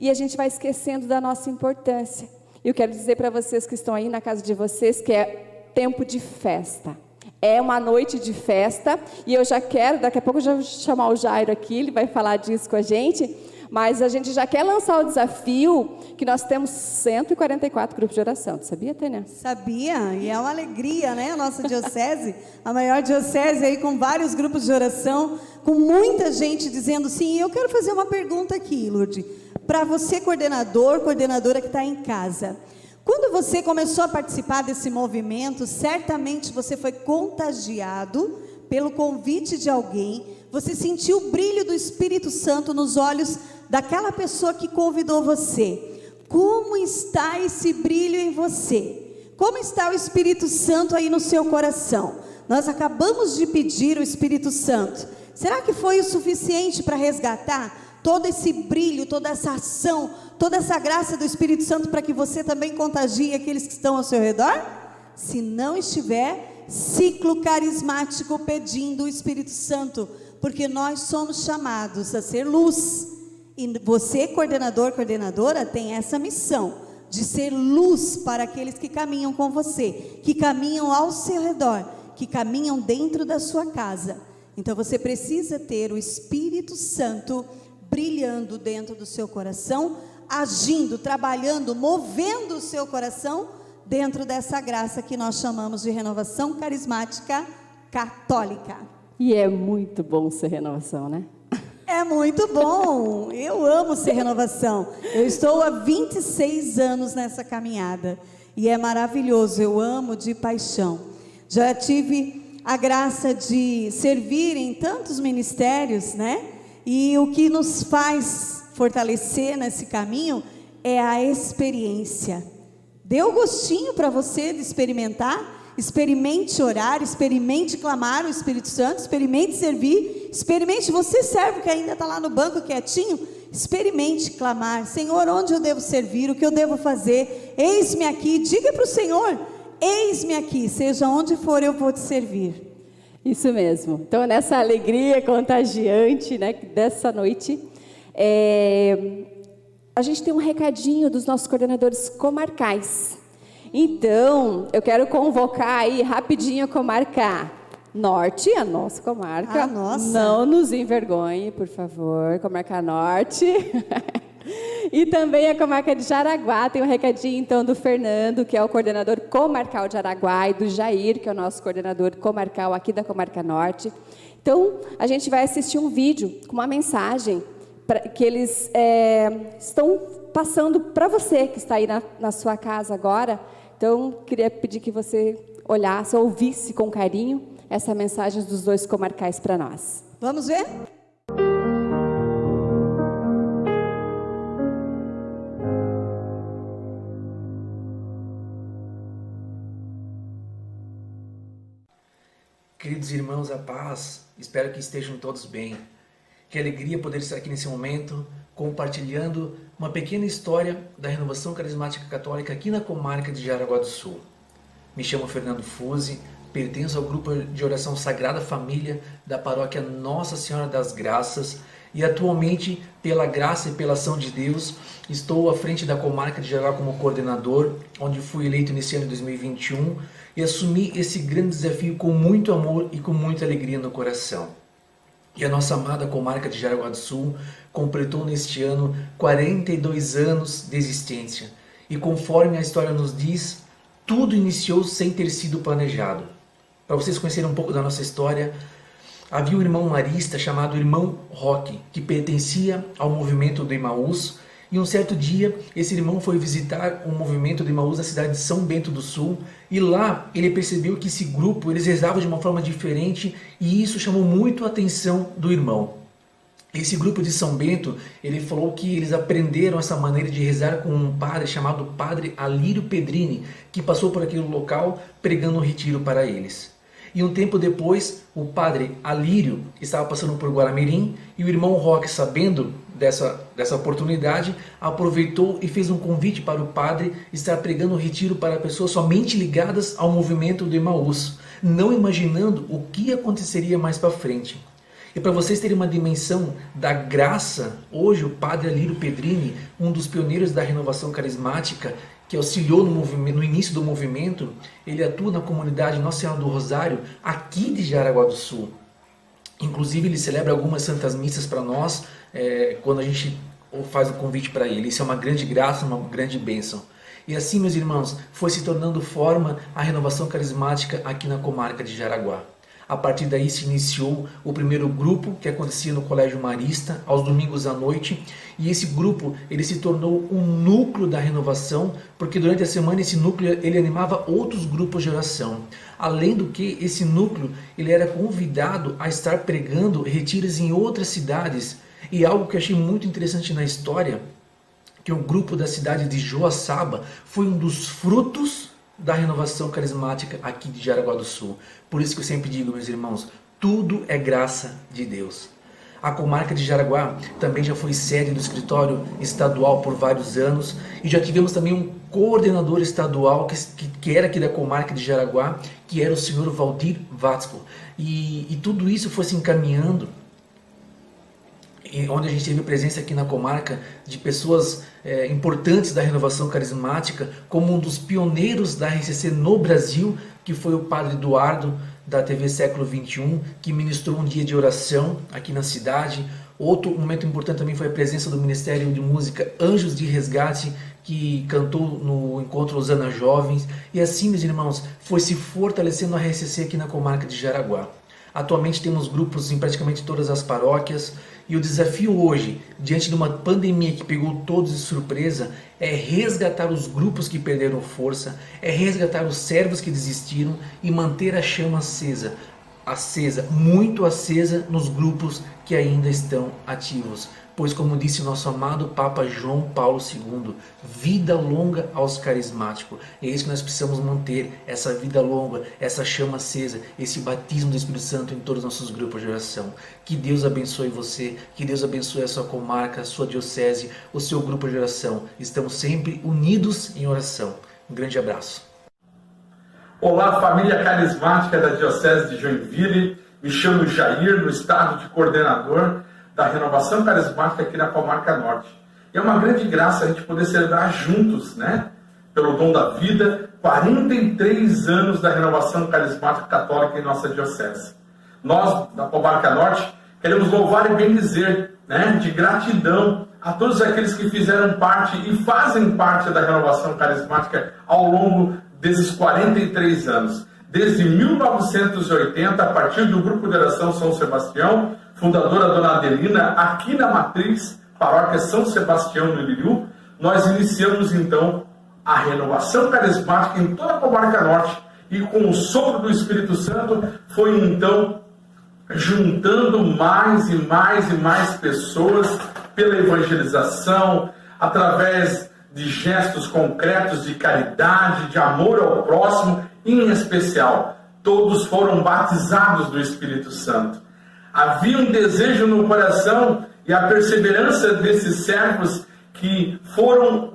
e a gente vai esquecendo da nossa importância. E eu quero dizer para vocês que estão aí na casa de vocês que é tempo de festa. É uma noite de festa e eu já quero, daqui a pouco eu já vou chamar o Jairo aqui, ele vai falar disso com a gente. Mas a gente já quer lançar o desafio que nós temos 144 grupos de oração. Tu sabia, Tânia? Sabia, e é uma alegria, né? A nossa diocese, a maior diocese aí com vários grupos de oração, com muita gente dizendo sim. Eu quero fazer uma pergunta aqui, Lourdes, para você, coordenador, coordenadora que está em casa. Quando você começou a participar desse movimento, certamente você foi contagiado pelo convite de alguém Você sentiu o brilho do Espírito Santo nos olhos daquela pessoa que convidou você. Como está esse brilho em você? Como está o Espírito Santo aí no seu coração? Nós acabamos de pedir o Espírito Santo. Será que foi o suficiente para resgatar todo esse brilho, toda essa ação, toda essa graça do Espírito Santo para que você também contagie aqueles que estão ao seu redor? Se não estiver, ciclo carismático pedindo o Espírito Santo, porque nós somos chamados a ser luz. E você, coordenador, coordenadora, tem essa missão de ser luz para aqueles que caminham com você, que caminham ao seu redor que caminham dentro da sua casa. Então você precisa ter o Espírito Santo brilhando dentro do seu coração, agindo, trabalhando, movendo o seu coração dentro dessa graça que nós chamamos de renovação carismática católica. E é muito bom ser renovação, né? É muito bom. Eu amo ser renovação. Eu estou há 26 anos nessa caminhada e é maravilhoso. Eu amo de paixão. Já tive a graça de servir em tantos ministérios, né? E o que nos faz fortalecer nesse caminho é a experiência. Deu gostinho para você de experimentar? Experimente orar, experimente clamar o Espírito Santo, experimente servir, experimente. Você serve que ainda está lá no banco quietinho, experimente clamar: Senhor, onde eu devo servir, o que eu devo fazer? Eis-me aqui, diga para o Senhor Eis-me aqui, seja onde for, eu vou te servir. Isso mesmo. Então, nessa alegria contagiante né, dessa noite, é, a gente tem um recadinho dos nossos coordenadores comarcais. Então, eu quero convocar aí rapidinho a comarca Norte, a nossa comarca. A nossa. Não nos envergonhe, por favor, comarca Norte. E também a comarca de Jaraguá, tem um recadinho então do Fernando, que é o coordenador comarcal de Jaraguá, e do Jair, que é o nosso coordenador comarcal aqui da Comarca Norte. Então, a gente vai assistir um vídeo com uma mensagem que eles é, estão passando para você que está aí na, na sua casa agora. Então, queria pedir que você olhasse, ouvisse com carinho essa mensagem dos dois comarcais para nós. Vamos ver? Queridos irmãos, a paz, espero que estejam todos bem. Que alegria poder estar aqui nesse momento compartilhando uma pequena história da renovação carismática católica aqui na comarca de Jaraguá do Sul. Me chamo Fernando Fuse, pertenço ao grupo de oração Sagrada Família da paróquia Nossa Senhora das Graças e atualmente, pela graça e pela ação de Deus, estou à frente da comarca de Jaraguá como coordenador, onde fui eleito nesse ano de 2021 e assumi esse grande desafio com muito amor e com muita alegria no coração. E a nossa amada comarca de Jaraguá do Sul completou neste ano 42 anos de existência. E conforme a história nos diz, tudo iniciou sem ter sido planejado. Para vocês conhecerem um pouco da nossa história, havia um irmão marista chamado Irmão Roque, que pertencia ao movimento do Imaús e um certo dia, esse irmão foi visitar um movimento de Maús na cidade de São Bento do Sul, e lá ele percebeu que esse grupo eles rezavam de uma forma diferente, e isso chamou muito a atenção do irmão. Esse grupo de São Bento, ele falou que eles aprenderam essa maneira de rezar com um padre chamado Padre Alírio Pedrini, que passou por aquele local pregando um retiro para eles. E um tempo depois, o padre Alírio estava passando por Guaramirim e o irmão Roque, sabendo dessa, dessa oportunidade, aproveitou e fez um convite para o padre estar pregando o retiro para pessoas somente ligadas ao movimento do Emaús, não imaginando o que aconteceria mais para frente. E para vocês terem uma dimensão da graça, hoje o padre Alírio Pedrini, um dos pioneiros da renovação carismática, que auxiliou no, no, início do movimento, ele atua na comunidade Nossa Senhora do Rosário, aqui de Jaraguá do Sul. Inclusive, ele celebra algumas santas missas para nós é, quando a gente faz o convite para ele. Isso é uma grande graça, uma grande bênção. E assim, meus irmãos, foi se tornando forma a renovação carismática aqui na comarca de Jaraguá. A partir daí se iniciou o primeiro grupo que acontecia no Colégio Marista aos domingos à noite, e esse grupo ele se tornou um núcleo da renovação, porque durante a semana esse núcleo ele animava outros grupos de oração. Além do que esse núcleo ele era convidado a estar pregando retiros em outras cidades. E algo que achei muito interessante na história, que o grupo da cidade de Joaçaba foi um dos frutos da renovação carismática aqui de Jaraguá do Sul. Por isso que eu sempre digo, meus irmãos, tudo é graça de Deus. A comarca de Jaraguá também já foi sede do escritório estadual por vários anos e já tivemos também um coordenador estadual que, que, que era aqui da comarca de Jaraguá, que era o senhor Valdir Vatsco. E, e tudo isso foi se encaminhando onde a gente teve presença aqui na comarca de pessoas é, importantes da renovação carismática, como um dos pioneiros da RCC no Brasil, que foi o Padre Eduardo, da TV Século XXI, que ministrou um dia de oração aqui na cidade. Outro momento importante também foi a presença do Ministério de Música Anjos de Resgate, que cantou no encontro Osana Jovens. E assim, meus irmãos, foi se fortalecendo a RCC aqui na comarca de Jaraguá. Atualmente temos grupos em praticamente todas as paróquias e o desafio hoje, diante de uma pandemia que pegou todos de surpresa, é resgatar os grupos que perderam força, é resgatar os servos que desistiram e manter a chama acesa, acesa, muito acesa nos grupos que ainda estão ativos. Pois, como disse nosso amado Papa João Paulo II, vida longa aos carismáticos. É isso que nós precisamos manter, essa vida longa, essa chama acesa, esse batismo do Espírito Santo em todos os nossos grupos de oração. Que Deus abençoe você, que Deus abençoe a sua comarca, a sua diocese, o seu grupo de oração. Estamos sempre unidos em oração. Um grande abraço. Olá, família carismática da Diocese de Joinville. Me chamo Jair, no estado de coordenador da renovação carismática aqui na Comarca Norte. E é uma grande graça a gente poder celebrar juntos, né? Pelo dom da vida, 43 anos da renovação carismática católica em nossa diocese. Nós, da Comarca Norte, queremos louvar e bendizer, né? De gratidão a todos aqueles que fizeram parte e fazem parte da renovação carismática ao longo desses 43 anos. Desde 1980, a partir do Grupo de Oração São Sebastião, fundadora Dona Adelina, aqui na Matriz, Paróquia São Sebastião do Iliriú, nós iniciamos então a renovação carismática em toda a comarca norte e com o sopro do Espírito Santo foi então juntando mais e mais e mais pessoas pela evangelização, através de gestos concretos de caridade, de amor ao próximo, em especial, todos foram batizados do Espírito Santo. Havia um desejo no coração e a perseverança desses servos que foram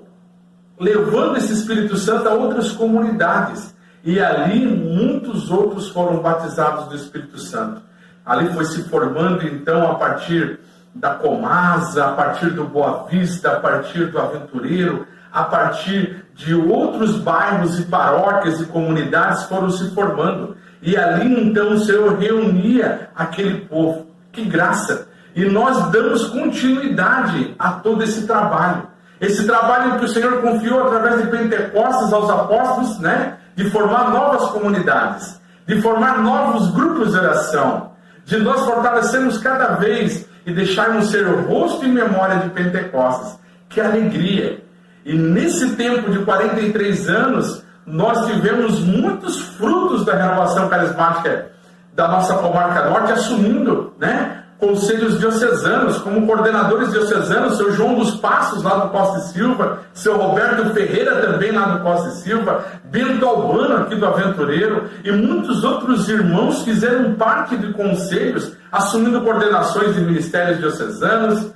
levando esse Espírito Santo a outras comunidades. E ali muitos outros foram batizados do Espírito Santo. Ali foi se formando então a partir da Comasa, a partir do Boa Vista, a partir do Aventureiro, a partir de outros bairros e paróquias e comunidades foram se formando. E ali então o Senhor reunia aquele povo. Que graça! E nós damos continuidade a todo esse trabalho. Esse trabalho que o Senhor confiou através de Pentecostes aos apóstolos, né? De formar novas comunidades, de formar novos grupos de oração, de nós fortalecermos cada vez e deixarmos ser o rosto e memória de Pentecostes. Que alegria! E nesse tempo de 43 anos, nós tivemos muitos frutos da renovação carismática da nossa comarca norte, assumindo né, conselhos diocesanos, como coordenadores diocesanos, seu João dos Passos, lá do Costa e Silva, seu Roberto Ferreira, também lá do Costa e Silva, Bento Albano, aqui do Aventureiro, e muitos outros irmãos fizeram parte de conselhos, assumindo coordenações de ministérios diocesanos,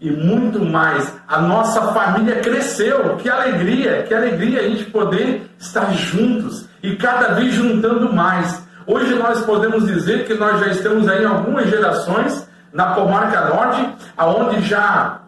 e muito mais. A nossa família cresceu. Que alegria, que alegria a gente poder estar juntos e cada vez juntando mais. Hoje nós podemos dizer que nós já estamos aí em algumas gerações na comarca norte, aonde já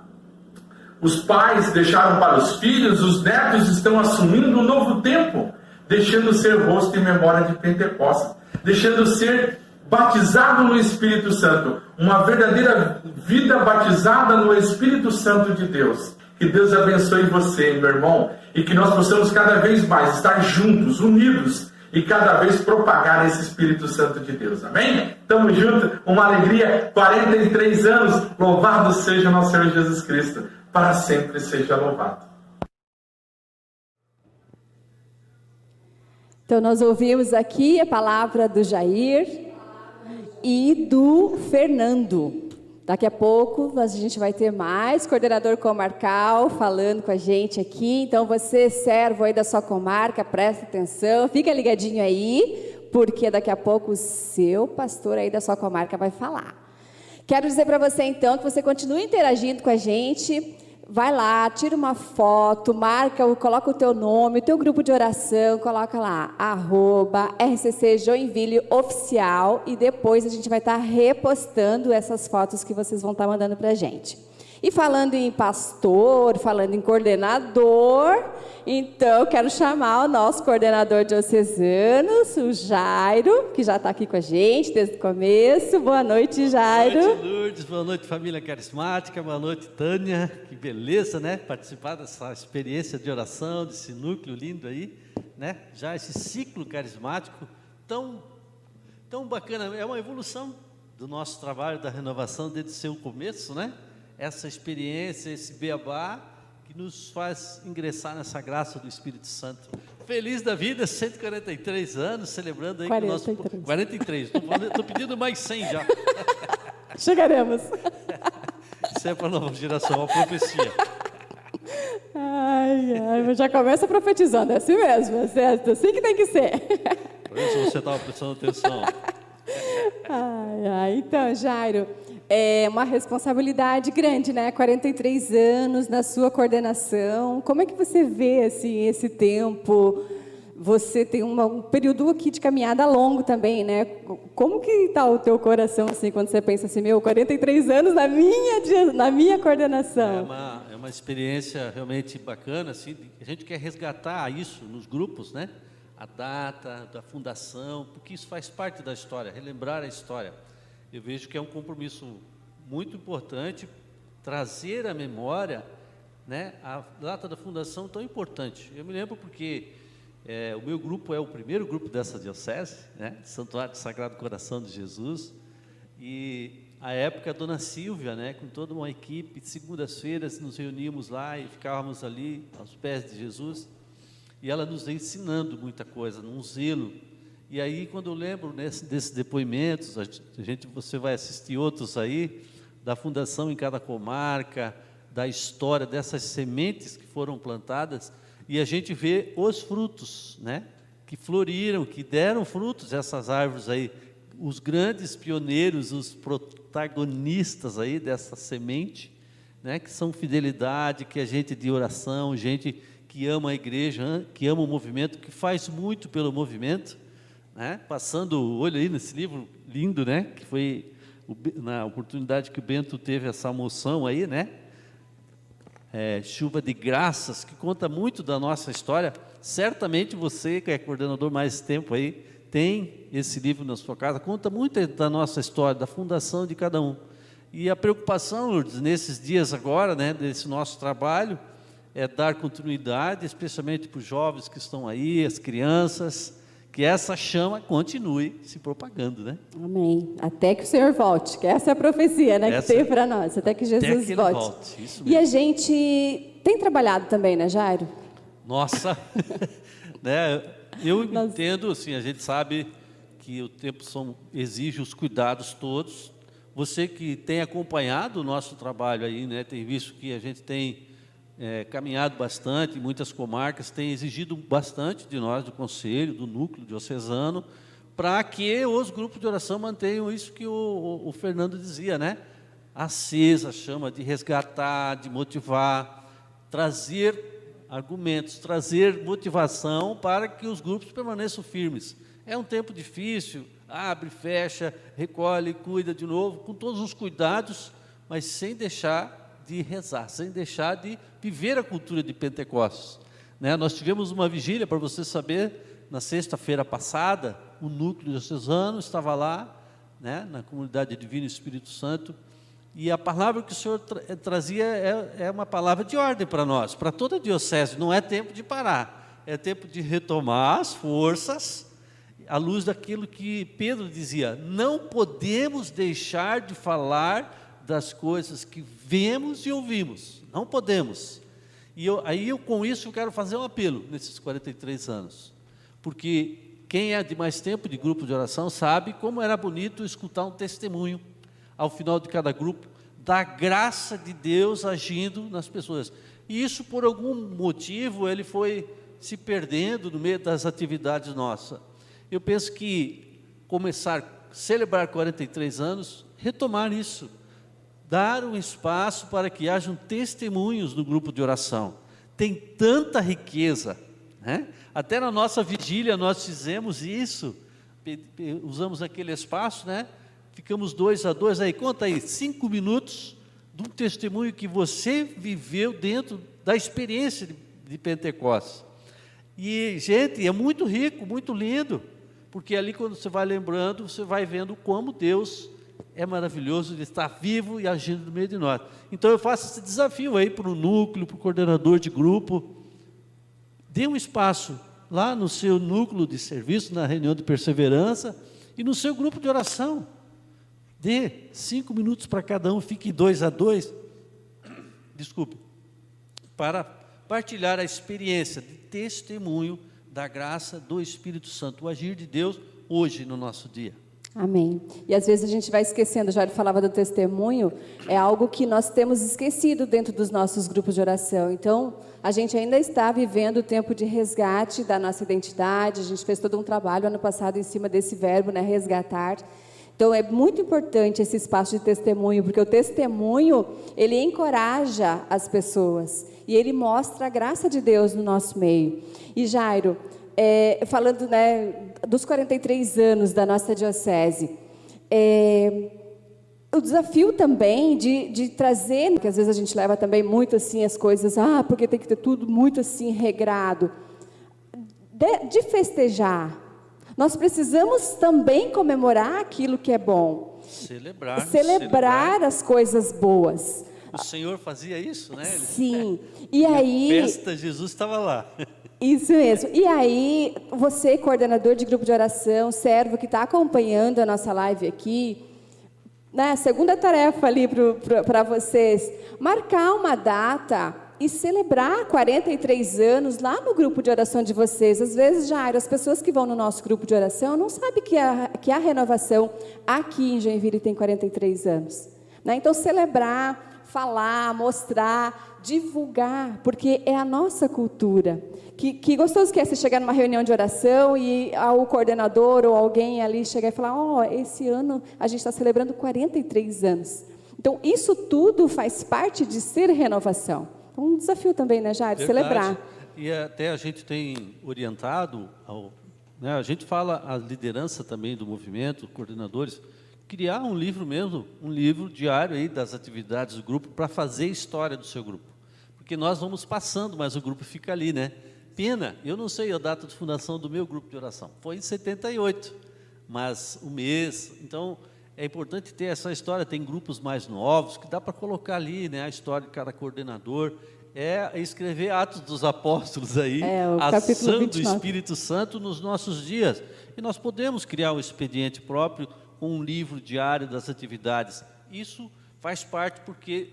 os pais deixaram para os filhos, os netos estão assumindo um novo tempo, deixando ser rosto e memória de Pentecostes, deixando ser batizado no Espírito Santo, uma verdadeira vida batizada no Espírito Santo de Deus. Que Deus abençoe você, meu irmão, e que nós possamos cada vez mais estar juntos, unidos e cada vez propagar esse Espírito Santo de Deus. Amém? Tamo junto, uma alegria, 43 anos, louvado seja nosso Senhor Jesus Cristo, para sempre seja louvado. Então, nós ouvimos aqui a palavra do Jair e do Fernando. Daqui a pouco a gente vai ter mais coordenador comarcal falando com a gente aqui. Então, você, servo aí da sua comarca, presta atenção, fica ligadinho aí, porque daqui a pouco o seu pastor aí da sua comarca vai falar. Quero dizer para você então que você continue interagindo com a gente. Vai lá, tira uma foto, marca, coloca o teu nome, o teu grupo de oração, coloca lá, arroba RCC Joinville Oficial e depois a gente vai estar tá repostando essas fotos que vocês vão estar tá mandando para a gente. E falando em pastor, falando em coordenador, então quero chamar o nosso coordenador diocesano, o Jairo, que já está aqui com a gente desde o começo. Boa noite, Jairo. Boa noite, Lourdes. Boa noite, família carismática. Boa noite, Tânia. Que beleza, né? Participar dessa experiência de oração, desse núcleo lindo aí, né? Já esse ciclo carismático tão, tão bacana. É uma evolução do nosso trabalho da renovação desde o seu começo, né? Essa experiência, esse beabá que nos faz ingressar nessa graça do Espírito Santo. Feliz da vida, 143 anos, celebrando aí 43. o nosso 43. Estou pedindo mais 100 já. Chegaremos. Isso é para a nova geração, a profecia. Ai, ai, já começa profetizando, é assim mesmo, é certo, assim que tem que ser. Por isso você estava prestando atenção. Ai, ai, então, Jairo, é uma responsabilidade grande, né? 43 anos na sua coordenação. Como é que você vê assim esse tempo? Você tem uma, um período aqui de caminhada longo também, né? Como que está o teu coração assim quando você pensa assim, meu, 43 anos na minha na minha coordenação? É uma, é uma experiência realmente bacana, assim. A gente quer resgatar isso nos grupos, né? A data da fundação, porque isso faz parte da história, relembrar a história eu vejo que é um compromisso muito importante trazer à memória né, a data da fundação tão importante. Eu me lembro porque é, o meu grupo é o primeiro grupo dessa diocese, né, Santuário do Sagrado Coração de Jesus, e a época a Dona Silvia, né, com toda uma equipe, de segundas-feiras nos reuníamos lá e ficávamos ali aos pés de Jesus, e ela nos ensinando muita coisa, num zelo e aí, quando eu lembro nesse, desses depoimentos, a gente, você vai assistir outros aí, da fundação em cada comarca, da história dessas sementes que foram plantadas, e a gente vê os frutos, né? Que floriram, que deram frutos, essas árvores aí, os grandes pioneiros, os protagonistas aí dessa semente, né? Que são fidelidade, que é gente de oração, gente que ama a igreja, que ama o movimento, que faz muito pelo movimento né? passando o olho aí nesse livro lindo, né? que foi na oportunidade que o Bento teve essa moção aí, né? É, Chuva de Graças, que conta muito da nossa história. Certamente você, que é coordenador mais tempo aí, tem esse livro na sua casa, conta muito da nossa história, da fundação de cada um. E a preocupação, Lourdes, nesses dias agora, né, desse nosso trabalho, é dar continuidade, especialmente para os jovens que estão aí, as crianças, que essa chama continue se propagando, né? Amém. Até que o Senhor volte, que essa é a profecia, né, essa, que tem para nós, até que Jesus até que volte. volte. Isso mesmo. E a gente tem trabalhado também, né, Jairo? Nossa, né? Eu nós... entendo, assim, a gente sabe que o tempo são, exige os cuidados todos. Você que tem acompanhado o nosso trabalho aí, né, tem visto que a gente tem é, caminhado bastante, muitas comarcas têm exigido bastante de nós, do Conselho, do Núcleo Diocesano, para que os grupos de oração mantenham isso que o, o, o Fernando dizia, né? Acesa, chama de resgatar, de motivar, trazer argumentos, trazer motivação para que os grupos permaneçam firmes. É um tempo difícil, abre, fecha, recolhe, cuida de novo, com todos os cuidados, mas sem deixar de rezar, sem deixar de viver a cultura de Pentecostes. Né? Nós tivemos uma vigília, para você saber, na sexta-feira passada, o núcleo diocesano estava lá, né, na comunidade Divino Espírito Santo, e a palavra que o Senhor tra eh, trazia é, é uma palavra de ordem para nós, para toda a diocese, não é tempo de parar, é tempo de retomar as forças, à luz daquilo que Pedro dizia: não podemos deixar de falar das coisas que vemos e ouvimos. Não podemos. E eu, aí eu com isso eu quero fazer um apelo nesses 43 anos. Porque quem é de mais tempo de grupo de oração sabe como era bonito escutar um testemunho ao final de cada grupo da graça de Deus agindo nas pessoas. E isso por algum motivo ele foi se perdendo no meio das atividades nossas. Eu penso que começar a celebrar 43 anos, retomar isso, dar um espaço para que hajam testemunhos no grupo de oração. Tem tanta riqueza, né? Até na nossa vigília nós fizemos isso, usamos aquele espaço, né? Ficamos dois a dois aí, conta aí, cinco minutos de um testemunho que você viveu dentro da experiência de, de Pentecostes. E, gente, é muito rico, muito lindo, porque ali quando você vai lembrando, você vai vendo como Deus é maravilhoso, Ele está vivo e agindo no meio de nós. Então eu faço esse desafio aí para o núcleo, para o coordenador de grupo. Dê um espaço lá no seu núcleo de serviço, na reunião de perseverança e no seu grupo de oração. Dê cinco minutos para cada um, fique dois a dois. Desculpe. Para partilhar a experiência de testemunho da graça do Espírito Santo, o agir de Deus hoje no nosso dia. Amém. E às vezes a gente vai esquecendo, já ele falava do testemunho, é algo que nós temos esquecido dentro dos nossos grupos de oração. Então, a gente ainda está vivendo o tempo de resgate da nossa identidade. A gente fez todo um trabalho ano passado em cima desse verbo, né, resgatar. Então é muito importante esse espaço de testemunho, porque o testemunho, ele encoraja as pessoas e ele mostra a graça de Deus no nosso meio. E Jairo, é, falando né, dos 43 anos da nossa diocese, é, o desafio também de, de trazer, que às vezes a gente leva também muito assim as coisas, ah, porque tem que ter tudo muito assim regrado, de, de festejar. Nós precisamos também comemorar aquilo que é bom. Celebrar. Celebrar, celebrar. as coisas boas. O Senhor fazia isso, né? Sim. E, e aí. A festa, Jesus estava lá. Isso mesmo. E aí, você, coordenador de grupo de oração, servo que está acompanhando a nossa live aqui, né, segunda tarefa ali para vocês, marcar uma data e celebrar 43 anos lá no grupo de oração de vocês. Às vezes, Jairo, as pessoas que vão no nosso grupo de oração não sabem que a, que a renovação aqui em Joinville tem 43 anos. Né? Então, celebrar, falar, mostrar, divulgar, porque é a nossa cultura. Que, que gostoso que é você chegar numa reunião de oração e o coordenador ou alguém ali chegar e falar: Ó, oh, esse ano a gente está celebrando 43 anos. Então, isso tudo faz parte de ser renovação. Um desafio também, né, Jair? Celebrar. E até a gente tem orientado, ao, né, a gente fala a liderança também do movimento, coordenadores, criar um livro mesmo, um livro diário aí das atividades do grupo para fazer história do seu grupo porque nós vamos passando, mas o grupo fica ali, né? Pena, eu não sei a data de fundação do meu grupo de oração, foi em 78, mas o mês, então é importante ter essa história, tem grupos mais novos que dá para colocar ali, né, a história de cada coordenador, é escrever Atos dos Apóstolos aí, é, a ação do Espírito Santo nos nossos dias. E nós podemos criar um expediente próprio com um livro diário das atividades. Isso faz parte porque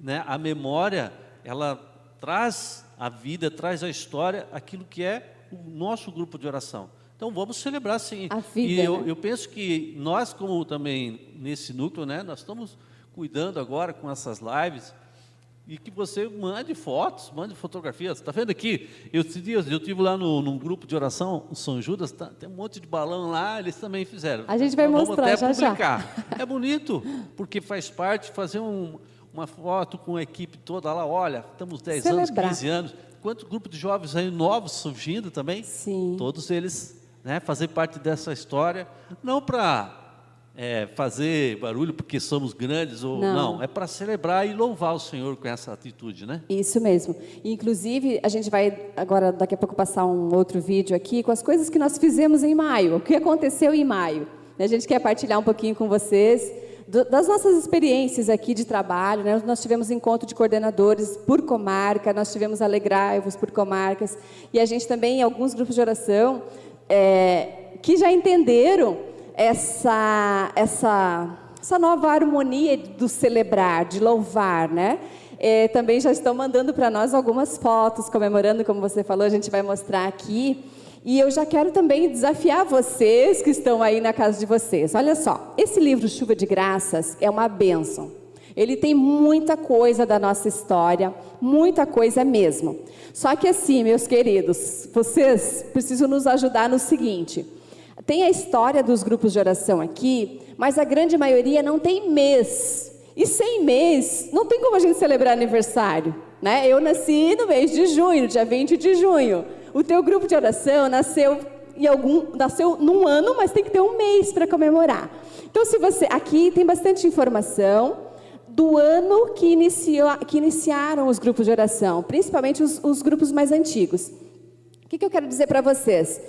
né, a memória ela traz a vida, traz a história, aquilo que é o nosso grupo de oração. Então vamos celebrar sim. A vida, e eu, né? eu penso que nós, como também nesse núcleo, né, nós estamos cuidando agora com essas lives e que você mande fotos, mande fotografias. Está vendo aqui? Eu, dias eu tive lá no, num grupo de oração, São Judas, tá, tem um monte de balão lá, eles também fizeram. A gente vai Vamos mostrar até já publicar. já. É bonito, porque faz parte fazer um, uma foto com a equipe toda lá, olha, estamos 10 Celebrar. anos, 15 anos. Quantos grupos de jovens aí novos surgindo também? Sim. Todos eles né, fazer parte dessa história, não para é, fazer barulho porque somos grandes ou não, não é para celebrar e louvar o Senhor com essa atitude, né? Isso mesmo. Inclusive, a gente vai agora daqui a pouco passar um outro vídeo aqui com as coisas que nós fizemos em maio, o que aconteceu em maio. A gente quer partilhar um pouquinho com vocês das nossas experiências aqui de trabalho, né? nós tivemos encontro de coordenadores por comarca, nós tivemos alegrai-vos por comarcas, e a gente também, em alguns grupos de oração, é, que já entenderam essa, essa, essa nova harmonia do celebrar, de louvar, né? É, também já estão mandando para nós algumas fotos comemorando, como você falou, a gente vai mostrar aqui. E eu já quero também desafiar vocês que estão aí na casa de vocês. Olha só, esse livro Chuva de Graças é uma bênção. Ele tem muita coisa da nossa história, muita coisa mesmo. Só que assim, meus queridos, vocês precisam nos ajudar no seguinte: tem a história dos grupos de oração aqui, mas a grande maioria não tem mês. E sem mês, não tem como a gente celebrar aniversário. Né? Eu nasci no mês de junho, dia 20 de junho. O teu grupo de oração nasceu em algum, nasceu num ano, mas tem que ter um mês para comemorar. Então, se você aqui tem bastante informação do ano que, iniciou, que iniciaram os grupos de oração, principalmente os, os grupos mais antigos. O que, que eu quero dizer para vocês?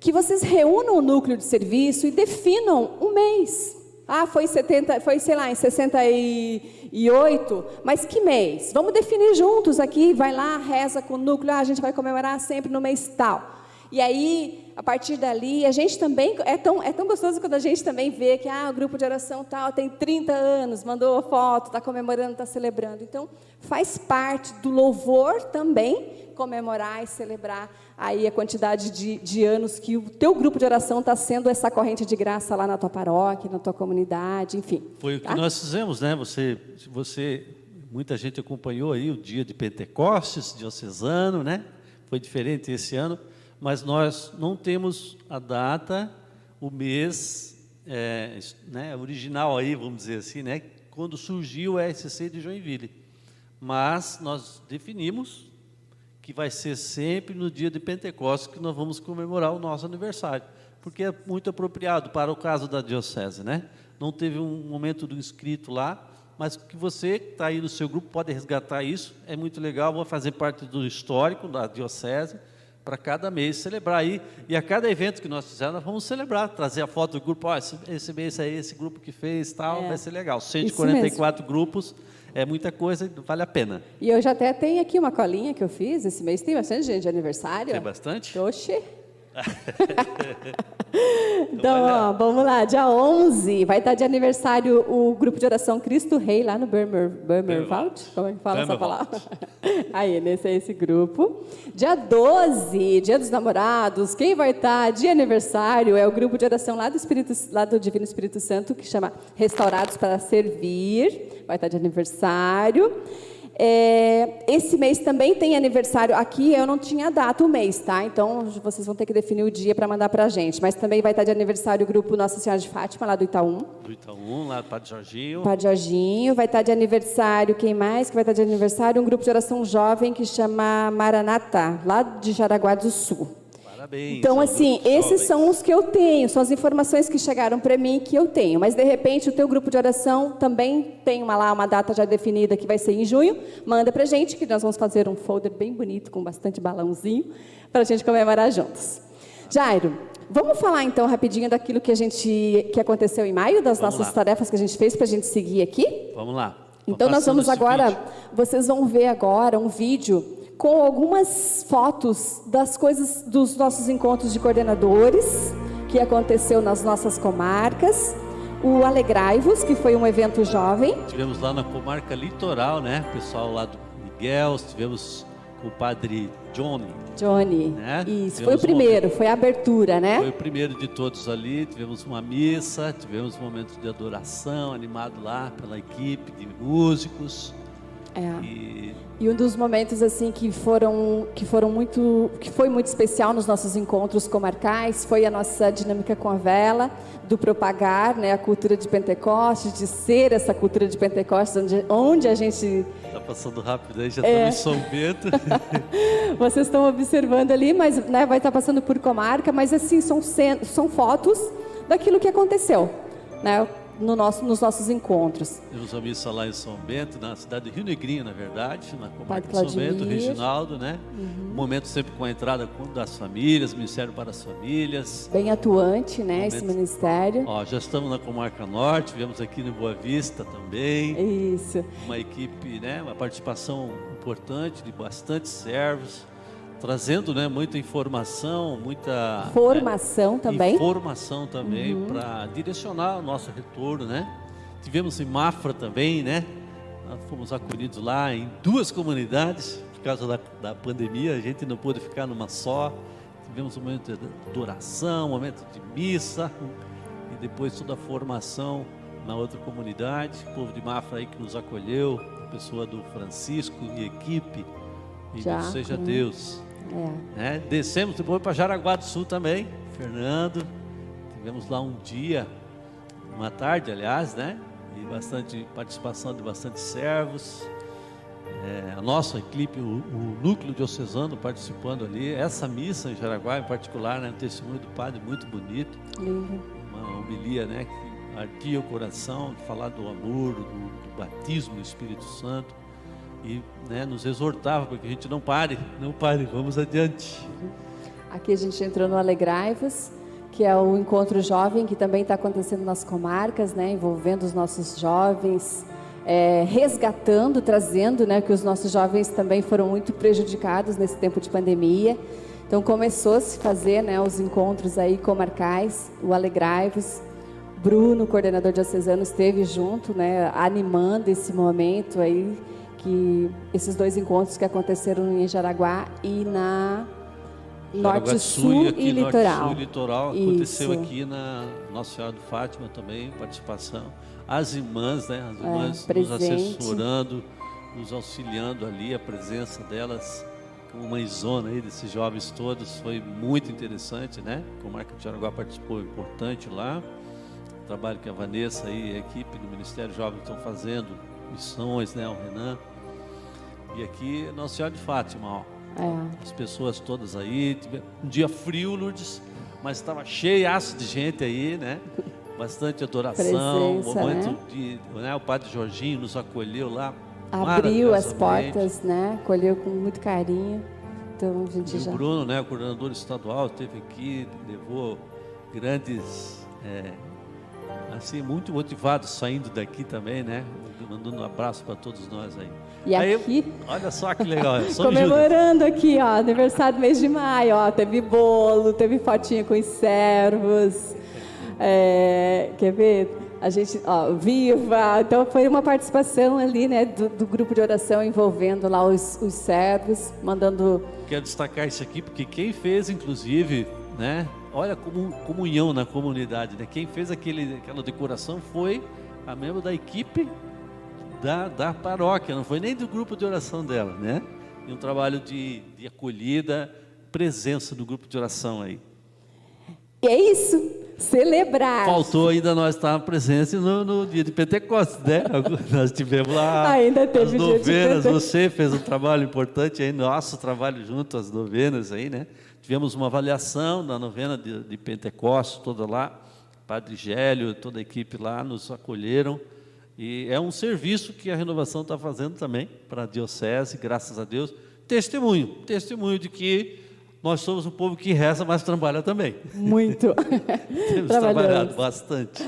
Que vocês reúnam o núcleo de serviço e definam um mês. Ah, foi 70, foi, sei lá, em 68, mas que mês? Vamos definir juntos aqui, vai lá, reza com o núcleo, ah, a gente vai comemorar sempre no mês tal. E aí, a partir dali, a gente também, é tão, é tão gostoso quando a gente também vê que ah, o grupo de oração tal tem 30 anos, mandou foto, está comemorando, está celebrando. Então, faz parte do louvor também comemorar e celebrar aí a quantidade de, de anos que o teu grupo de oração está sendo essa corrente de graça lá na tua paróquia, na tua comunidade, enfim. Foi o que tá? nós fizemos, né? Você, você, muita gente acompanhou aí o dia de Pentecostes diocesano, né? Foi diferente esse ano, mas nós não temos a data, o mês, é, né? Original aí, vamos dizer assim, né? Quando surgiu a SC de Joinville, mas nós definimos que vai ser sempre no dia de Pentecostes que nós vamos comemorar o nosso aniversário, porque é muito apropriado para o caso da diocese, né? Não teve um momento do inscrito lá, mas que você que está aí no seu grupo pode resgatar isso, é muito legal, vou fazer parte do histórico da diocese, para cada mês celebrar aí, e a cada evento que nós fizermos, nós vamos celebrar, trazer a foto do grupo, ó, esse, esse mês aí, esse grupo que fez, tal, é. vai ser legal, 144 grupos, é muita coisa, vale a pena. E eu já até tenho aqui uma colinha que eu fiz esse mês. Tem bastante gente de aniversário. Tem bastante? Oxi. então, ó, vamos lá, dia 11 vai estar de aniversário o grupo de oração Cristo Rei lá no Burmer, Burmerwald, como é que fala essa palavra? Aí, nesse é esse grupo. Dia 12, dia dos namorados, quem vai estar de aniversário é o grupo de oração lá do, Espírito, lá do Divino Espírito Santo, que chama Restaurados para Servir, vai estar de aniversário. É, esse mês também tem aniversário. Aqui eu não tinha data o mês, tá? Então vocês vão ter que definir o dia para mandar para a gente. Mas também vai estar de aniversário o grupo Nossa Senhora de Fátima, lá do Itaú. Do Itaú, lá do Padre Jorginho. Padre Jorginho. Vai estar de aniversário, quem mais que vai estar de aniversário? Um grupo de oração jovem que chama Maranata, lá de Jaraguá do Sul. Parabéns. Então, assim, esses são os que eu tenho, são as informações que chegaram para mim que eu tenho. Mas, de repente, o teu grupo de oração também tem uma lá, uma data já definida que vai ser em junho. Manda para gente, que nós vamos fazer um folder bem bonito, com bastante balãozinho, para a gente comemorar juntos. Jairo, vamos falar então rapidinho daquilo que a gente que aconteceu em maio, das vamos nossas lá. tarefas que a gente fez para a gente seguir aqui? Vamos lá. Então nós vamos agora, vídeo. vocês vão ver agora um vídeo com algumas fotos das coisas dos nossos encontros de coordenadores que aconteceu nas nossas comarcas. O Alegrai-vos, que foi um evento jovem. Tivemos lá na comarca litoral, né? Pessoal lá do Miguel, tivemos com o padre Johnny. Johnny, né? isso. Tivemos foi o primeiro, foi a abertura, né? Foi o primeiro de todos ali. Tivemos uma missa, tivemos um momento de adoração animado lá pela equipe de músicos. É. E... e... um dos momentos assim que foram que foram muito que foi muito especial nos nossos encontros comarcais foi a nossa dinâmica com a vela do propagar né a cultura de Pentecostes de ser essa cultura de Pentecostes onde, onde a gente está passando rápido aí já é. em São Bento vocês estão observando ali mas né, vai estar tá passando por comarca mas assim são são fotos daquilo que aconteceu né no nosso, nos nossos encontros. Temos a missa lá em São Bento, na cidade de Rio Negrinho, na verdade, na comarca de São Bento, Reginaldo, né? Uhum. Um momento sempre com a entrada das famílias, Ministério para as Famílias. Bem atuante, né, momento... esse ministério. Ó, já estamos na comarca Norte, viemos aqui no Boa Vista também. Isso. Uma equipe, né, uma participação importante de bastante servos trazendo né, muita informação, muita Formação também. informação também para direcionar o nosso retorno, né? Tivemos em Mafra também, né? Nós fomos acolhidos lá em duas comunidades por causa da, da pandemia, a gente não pôde ficar numa só. Tivemos um momento de oração, um momento de missa e depois toda a formação na outra comunidade. O povo de Mafra aí que nos acolheu, a pessoa do Francisco e equipe. E Já, seja. Deus. É. né? Descemos depois para Jaraguá do Sul também, Fernando. Tivemos lá um dia, uma tarde, aliás, né? E bastante participação de bastante servos. É, a nossa equipe, o, o núcleo diocesano participando ali. Essa missa em Jaraguá, em particular, né? Um testemunho do padre muito bonito. Lindo. Uma homilia, né? Que ardia o coração, de falar do amor, do, do batismo do Espírito Santo. E né, nos exortava para que a gente não pare, não pare, vamos adiante. Aqui a gente entrou no Alegrai-vos, que é o encontro jovem que também está acontecendo nas comarcas, né, envolvendo os nossos jovens, é, resgatando, trazendo, né, que os nossos jovens também foram muito prejudicados nesse tempo de pandemia. Então começou a se fazer, né, os encontros aí comarcais, o Alegrai-vos. Bruno, coordenador diocesano, esteve junto, né, animando esse momento aí que esses dois encontros que aconteceram em Jaraguá e na Norte Sul e Norte Litoral. Sul e Litoral aconteceu Isso. aqui na Nossa Senhora do Fátima também, participação. As irmãs, né? As irmãs nos É, presente. assessorando, nos auxiliando ali, a presença delas como mãezona aí desses jovens todos foi muito interessante, né? A Comarca de Jaraguá participou importante lá. O trabalho que a Vanessa e a equipe do Ministério Jovem estão fazendo, missões, né? O Renan. E aqui Nossa Senhora de Fátima, ó. É. As pessoas todas aí, um dia frio, Lourdes, mas estava cheiaço de gente aí, né? Bastante adoração, Presença, momento né? de, né? O Padre Jorginho nos acolheu lá. Abriu as portas, né? Colheu com muito carinho. Então a gente E já. o Bruno, né, o coordenador estadual, esteve aqui, levou grandes, é, assim, muito motivados saindo daqui também, né? Mandando um abraço para todos nós aí. E Aí, aqui, olha só que legal, comemorando aqui, ó, aniversário do mês de maio, ó, teve bolo, teve fotinha com os servos. É, quer ver? A gente, ó, viva! Então foi uma participação ali, né, do, do grupo de oração envolvendo lá os, os servos, mandando Quero destacar isso aqui porque quem fez, inclusive, né? Olha como comunhão na comunidade, né? Quem fez aquele, aquela decoração foi a membro da equipe da, da paróquia, não foi nem do grupo de oração dela, né? E um trabalho de, de acolhida, presença do grupo de oração aí. E é isso, celebrar. Faltou ainda nós estar presentes no, no dia de Pentecostes, né? nós tivemos lá Ainda teve as novenas, você fez um trabalho importante aí, nosso trabalho junto às novenas aí, né? Tivemos uma avaliação da novena de, de Pentecostes, toda lá, Padre Gélio, toda a equipe lá nos acolheram. E é um serviço que a renovação está fazendo também para a Diocese, graças a Deus. Testemunho, testemunho de que nós somos um povo que reza, mas trabalha também. Muito. Temos trabalhado bastante.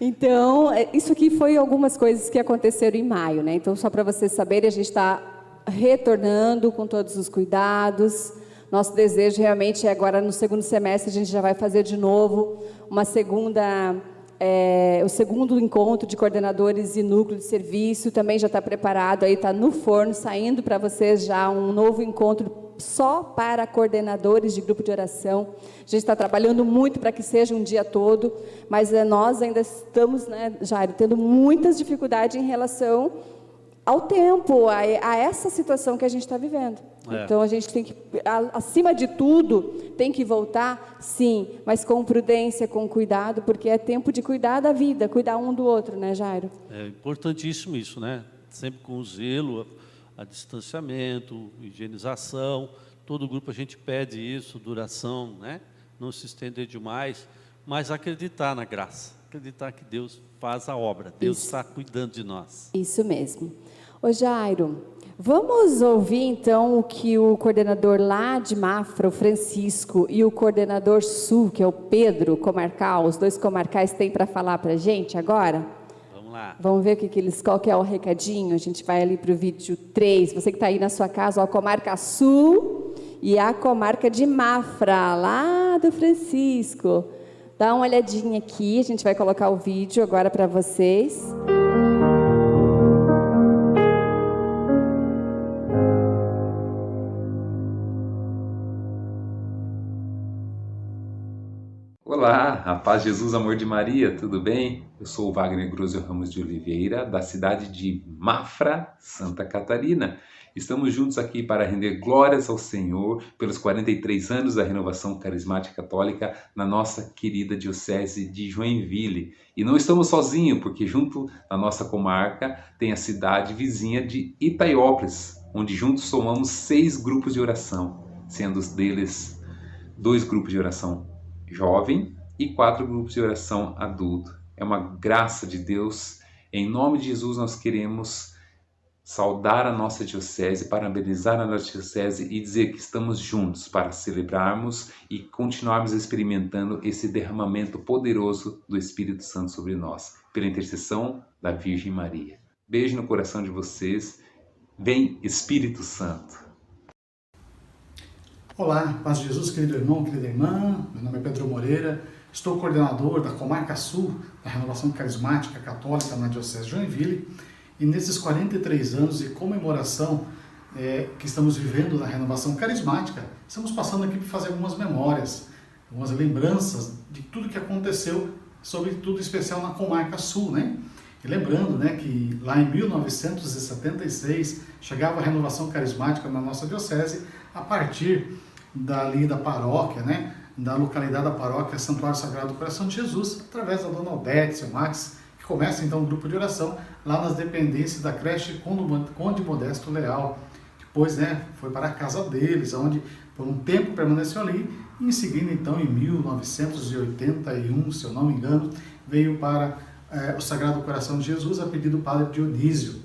Então, é, isso aqui foi algumas coisas que aconteceram em maio, né? Então, só para vocês saberem, a gente está retornando com todos os cuidados. Nosso desejo realmente é agora no segundo semestre a gente já vai fazer de novo uma segunda, é, o segundo encontro de coordenadores e núcleo de serviço. Também já está preparado aí, está no forno, saindo para vocês já um novo encontro só para coordenadores de grupo de oração. A gente está trabalhando muito para que seja um dia todo, mas eh, nós ainda estamos, né, Jairo, tendo muitas dificuldades em relação ao tempo, a, a essa situação que a gente está vivendo. É. Então a gente tem que, acima de tudo, tem que voltar, sim, mas com prudência, com cuidado, porque é tempo de cuidar da vida, cuidar um do outro, né, Jairo? É importantíssimo isso, né? Sempre com zelo, a, a distanciamento, higienização. Todo grupo a gente pede isso, duração, né? Não se estender demais, mas acreditar na graça, acreditar que Deus faz a obra, Deus está cuidando de nós. Isso mesmo. Ô Jairo, vamos ouvir então o que o coordenador lá de Mafra, o Francisco, e o coordenador sul, que é o Pedro Comarcal, os dois comarcais têm para falar para a gente agora? Vamos lá. Vamos ver o que, que eles, qual que é o recadinho. A gente vai ali para o vídeo 3. Você que está aí na sua casa, ó, Comarca Sul e a comarca de Mafra, lá do Francisco. Dá uma olhadinha aqui, a gente vai colocar o vídeo agora para vocês. Olá, a paz Jesus, amor de Maria, tudo bem? Eu sou o Wagner Grosio Ramos de Oliveira, da cidade de Mafra, Santa Catarina. Estamos juntos aqui para render glórias ao Senhor pelos 43 anos da renovação carismática católica na nossa querida Diocese de Joinville. E não estamos sozinhos, porque junto na nossa comarca tem a cidade vizinha de Itaiópolis, onde juntos somamos seis grupos de oração, sendo deles dois grupos de oração jovem e quatro grupos de oração adulto. É uma graça de Deus. Em nome de Jesus, nós queremos saudar a nossa diocese, parabenizar a nossa diocese e dizer que estamos juntos para celebrarmos e continuarmos experimentando esse derramamento poderoso do Espírito Santo sobre nós, pela intercessão da Virgem Maria. Beijo no coração de vocês. Vem Espírito Santo. Olá, paz de Jesus, querido irmão, querida irmã. Meu nome é Pedro Moreira. Estou coordenador da Comarca Sul da Renovação Carismática Católica na Diocese de Joinville. E nesses 43 anos de comemoração é, que estamos vivendo na Renovação Carismática, estamos passando aqui para fazer algumas memórias, algumas lembranças de tudo que aconteceu, sobretudo especial na Comarca Sul, né? E lembrando né, que lá em 1976 chegava a renovação carismática na nossa diocese a partir dali da paróquia, né, da localidade da paróquia Santuário Sagrado do Coração de Jesus, através da dona Odete, seu Max, que começa então um grupo de oração lá nas dependências da creche Conde Modesto Leal. Depois, né, foi para a casa deles, onde por um tempo permaneceu ali, e em seguida, então, em 1981, se eu não me engano, veio para é, o Sagrado Coração de Jesus a pedido do Padre Dionísio.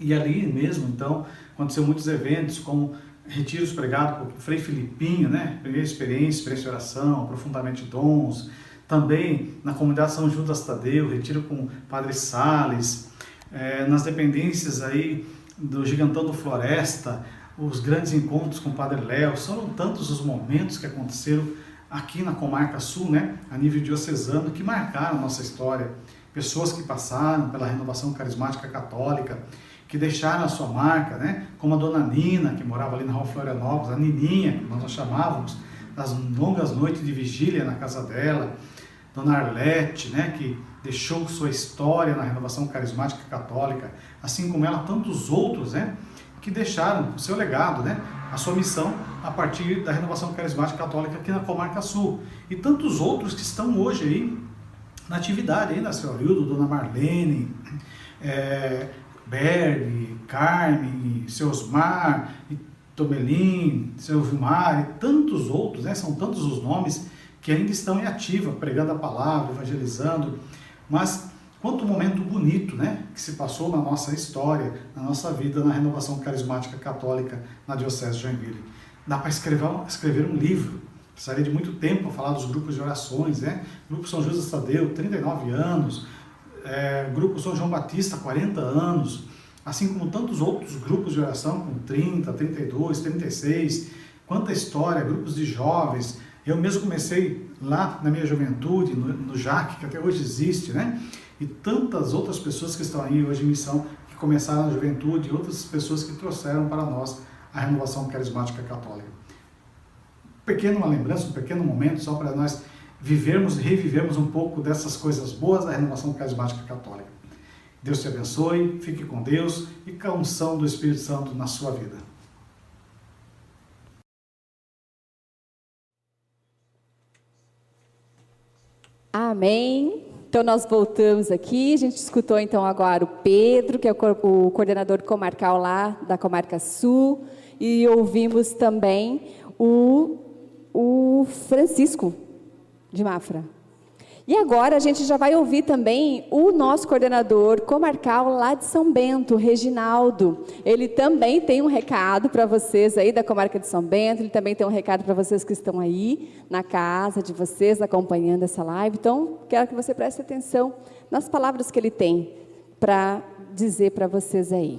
E ali mesmo, então, aconteceu muitos eventos, como retiros pregados por Frei Filipinho, né? Primeira experiência, experiência de oração, aprofundamento de dons. Também na comunidade São Judas Tadeu, retiro com Padre Sales. É, nas dependências aí do Gigantão do Floresta, os grandes encontros com Padre Léo. São tantos os momentos que aconteceram aqui na Comarca Sul, né? A nível diocesano, que marcaram nossa história. Pessoas que passaram pela renovação carismática católica, que deixaram a sua marca, né? como a dona Nina, que morava ali na Rua Florianópolis, a Nininha, que nós chamávamos, das longas noites de vigília na casa dela, dona Arlete, né? que deixou sua história na renovação carismática católica, assim como ela, tantos outros, né? que deixaram o seu legado, né? a sua missão a partir da renovação carismática católica aqui na Comarca Sul. E tantos outros que estão hoje aí na atividade, ainda, seu Arildo, dona Marlene, é, Berg, Carmen, seu Osmar, Tomelin, seu Vilmar e tantos outros, né? são tantos os nomes que ainda estão em ativa, pregando a palavra, evangelizando, mas quanto momento bonito né? que se passou na nossa história, na nossa vida, na renovação carismática católica na Diocese de Joinville. Dá para escrever, escrever um livro, precisaria de muito tempo para falar dos grupos de orações, né? Grupo São José Tadeu, 39 anos, é, Grupo São João Batista, 40 anos, assim como tantos outros grupos de oração com 30, 32, 36, quanta história, grupos de jovens. Eu mesmo comecei lá na minha juventude, no, no JAC, que até hoje existe, né? E tantas outras pessoas que estão aí hoje em missão, que começaram na juventude, outras pessoas que trouxeram para nós a renovação carismática católica. Pequeno uma lembrança, um pequeno momento, só para nós vivermos e revivermos um pouco dessas coisas boas da renovação carismática católica. Deus te abençoe, fique com Deus e com a unção do Espírito Santo na sua vida. Amém. Então nós voltamos aqui, a gente escutou então agora o Pedro, que é o coordenador comarcal lá da Comarca Sul, e ouvimos também o, o Francisco, de Mafra. E agora a gente já vai ouvir também o nosso coordenador comarcal lá de São Bento, Reginaldo. Ele também tem um recado para vocês aí da comarca de São Bento, ele também tem um recado para vocês que estão aí na casa de vocês acompanhando essa live. Então, quero que você preste atenção nas palavras que ele tem para dizer para vocês aí.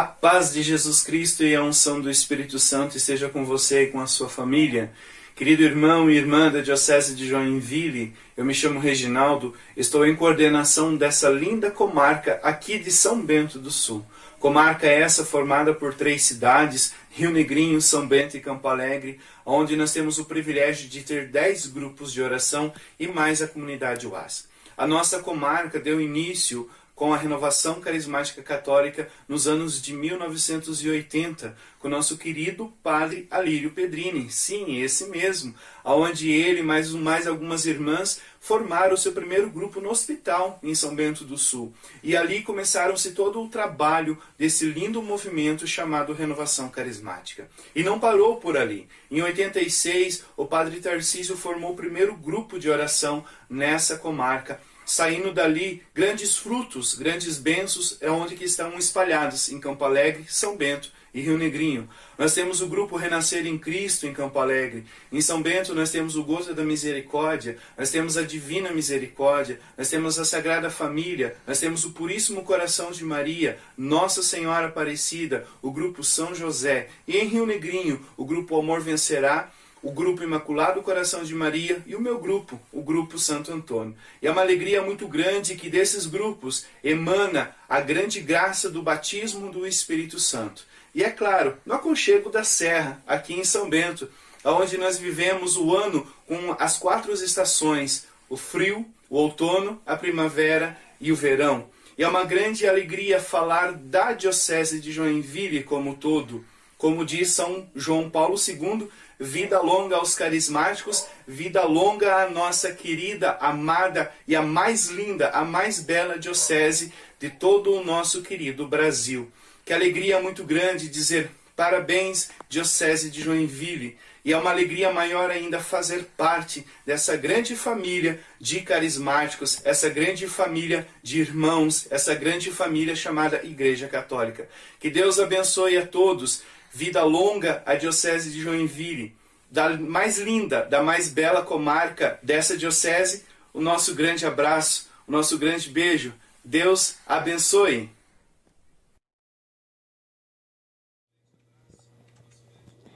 A paz de Jesus Cristo e a unção do Espírito Santo esteja com você e com a sua família. Querido irmão e irmã da Diocese de Joinville, eu me chamo Reginaldo, estou em coordenação dessa linda comarca aqui de São Bento do Sul. Comarca essa formada por três cidades, Rio Negrinho, São Bento e Campo Alegre, onde nós temos o privilégio de ter dez grupos de oração e mais a comunidade UAS. A nossa comarca deu início com a renovação carismática católica nos anos de 1980, com nosso querido padre Alírio Pedrini, sim, esse mesmo, aonde ele mais mais algumas irmãs formaram seu primeiro grupo no hospital em São Bento do Sul. E ali começaram-se todo o trabalho desse lindo movimento chamado Renovação Carismática. E não parou por ali. Em 86, o padre Tarcísio formou o primeiro grupo de oração nessa comarca, saindo dali grandes frutos, grandes bênçãos, é onde que estão espalhados em Campo Alegre, São Bento e Rio Negrinho. Nós temos o grupo Renascer em Cristo em Campo Alegre. Em São Bento nós temos o Gozo da Misericórdia, nós temos a Divina Misericórdia, nós temos a Sagrada Família, nós temos o Puríssimo Coração de Maria, Nossa Senhora Aparecida, o grupo São José. E em Rio Negrinho, o grupo Amor Vencerá, o grupo Imaculado Coração de Maria e o meu grupo, o grupo Santo Antônio. E é uma alegria muito grande que desses grupos emana a grande graça do batismo do Espírito Santo. E é claro, no aconchego da Serra, aqui em São Bento, onde nós vivemos o ano com as quatro estações: o frio, o outono, a primavera e o verão. E é uma grande alegria falar da Diocese de Joinville como todo. Como diz São João Paulo II, vida longa aos carismáticos, vida longa à nossa querida, amada e a mais linda, a mais bela diocese de todo o nosso querido Brasil. Que alegria muito grande dizer parabéns, Diocese de Joinville. E é uma alegria maior ainda fazer parte dessa grande família de carismáticos, essa grande família de irmãos, essa grande família chamada Igreja Católica. Que Deus abençoe a todos vida longa à Diocese de Joinville, da mais linda, da mais bela comarca dessa diocese, o nosso grande abraço, o nosso grande beijo. Deus abençoe.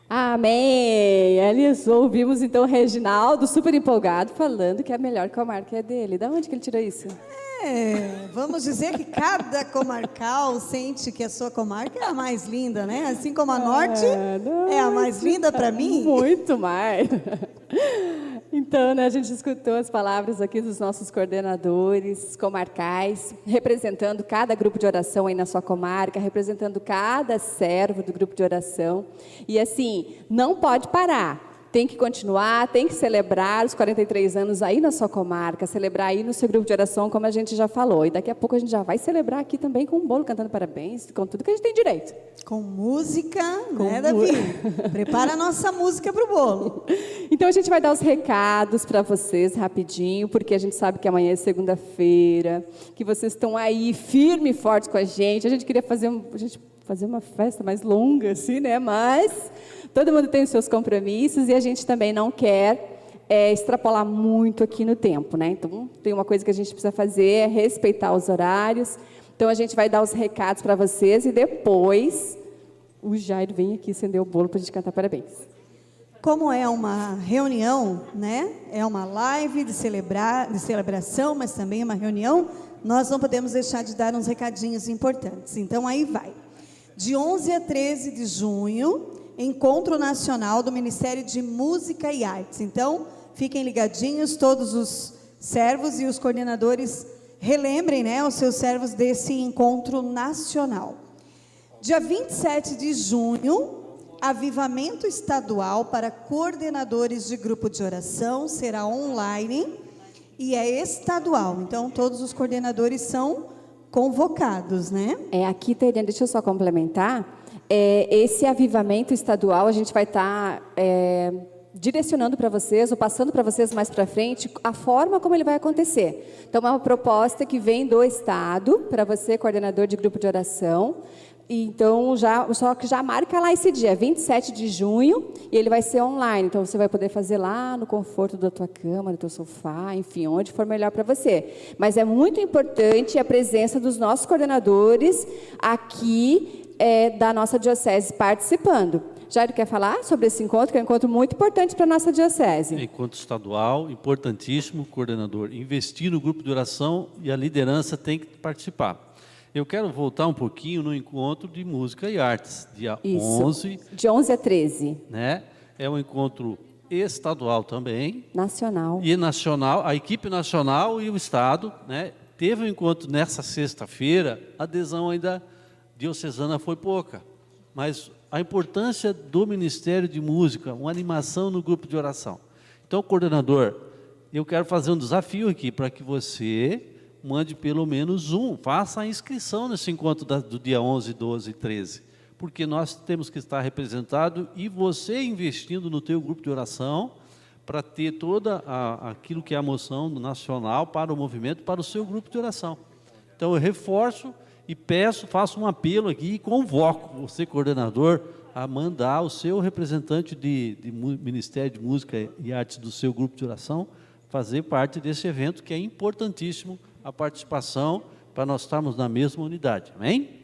Amém! Ali ouvimos então o Reginaldo, super empolgado, falando que a melhor comarca é dele. Da onde que ele tirou isso? É, vamos dizer que cada comarcal sente que a sua comarca é a mais linda, né? Assim como a norte é, é a mais linda para mim. Muito mais. Então, né, a gente escutou as palavras aqui dos nossos coordenadores comarcais, representando cada grupo de oração aí na sua comarca, representando cada servo do grupo de oração. E assim, não pode parar tem que continuar, tem que celebrar os 43 anos aí na sua comarca, celebrar aí no seu grupo de oração, como a gente já falou. E daqui a pouco a gente já vai celebrar aqui também com um bolo, cantando parabéns, com tudo que a gente tem direito. Com música, com né, Davi? Prepara a nossa música para o bolo. Então a gente vai dar os recados para vocês rapidinho, porque a gente sabe que amanhã é segunda-feira, que vocês estão aí firme e forte com a gente. A gente queria fazer, um, a gente fazer uma festa mais longa, assim, né? Mas todo mundo tem os seus compromissos e a gente também não quer é, extrapolar muito aqui no tempo, né? Então, tem uma coisa que a gente precisa fazer é respeitar os horários. Então, a gente vai dar os recados para vocês e depois o Jair vem aqui acender o bolo para a gente cantar parabéns. Como é uma reunião, né? É uma live de, celebrar, de celebração, mas também é uma reunião, nós não podemos deixar de dar uns recadinhos importantes. Então, aí vai. De 11 a 13 de junho, Encontro Nacional do Ministério de Música e Artes. Então, fiquem ligadinhos, todos os servos e os coordenadores relembrem né, os seus servos desse encontro nacional. Dia 27 de junho, avivamento estadual para coordenadores de grupo de oração será online e é estadual. Então, todos os coordenadores são convocados, né? É, aqui teria, deixa eu só complementar, é, esse avivamento estadual a gente vai estar tá, é, direcionando para vocês, ou passando para vocês mais para frente, a forma como ele vai acontecer. Então, é uma proposta que vem do Estado, para você, coordenador de grupo de oração, então, já, só que já marca lá esse dia, 27 de junho, e ele vai ser online. Então, você vai poder fazer lá no conforto da tua cama, do teu sofá, enfim, onde for melhor para você. Mas é muito importante a presença dos nossos coordenadores aqui é, da nossa diocese participando. Jairo quer falar sobre esse encontro, que é um encontro muito importante para a nossa diocese. Encontro estadual, importantíssimo, coordenador. Investir no grupo de oração e a liderança tem que participar. Eu quero voltar um pouquinho no encontro de música e artes, dia Isso. 11. De 11 a 13. Né? É um encontro estadual também. Nacional. E nacional, a equipe nacional e o estado, né? Teve um encontro nessa sexta-feira, a adesão ainda diocesana foi pouca, mas a importância do Ministério de Música, uma animação no grupo de oração. Então, coordenador, eu quero fazer um desafio aqui para que você mande pelo menos um, faça a inscrição nesse encontro da, do dia 11, 12 e 13, porque nós temos que estar representado e você investindo no teu grupo de oração para ter toda a, aquilo que é a moção nacional para o movimento, para o seu grupo de oração. Então eu reforço e peço, faço um apelo aqui e convoco você, coordenador, a mandar o seu representante de, de Ministério de Música e Artes do seu grupo de oração fazer parte desse evento que é importantíssimo a participação para nós estarmos na mesma unidade. Amém?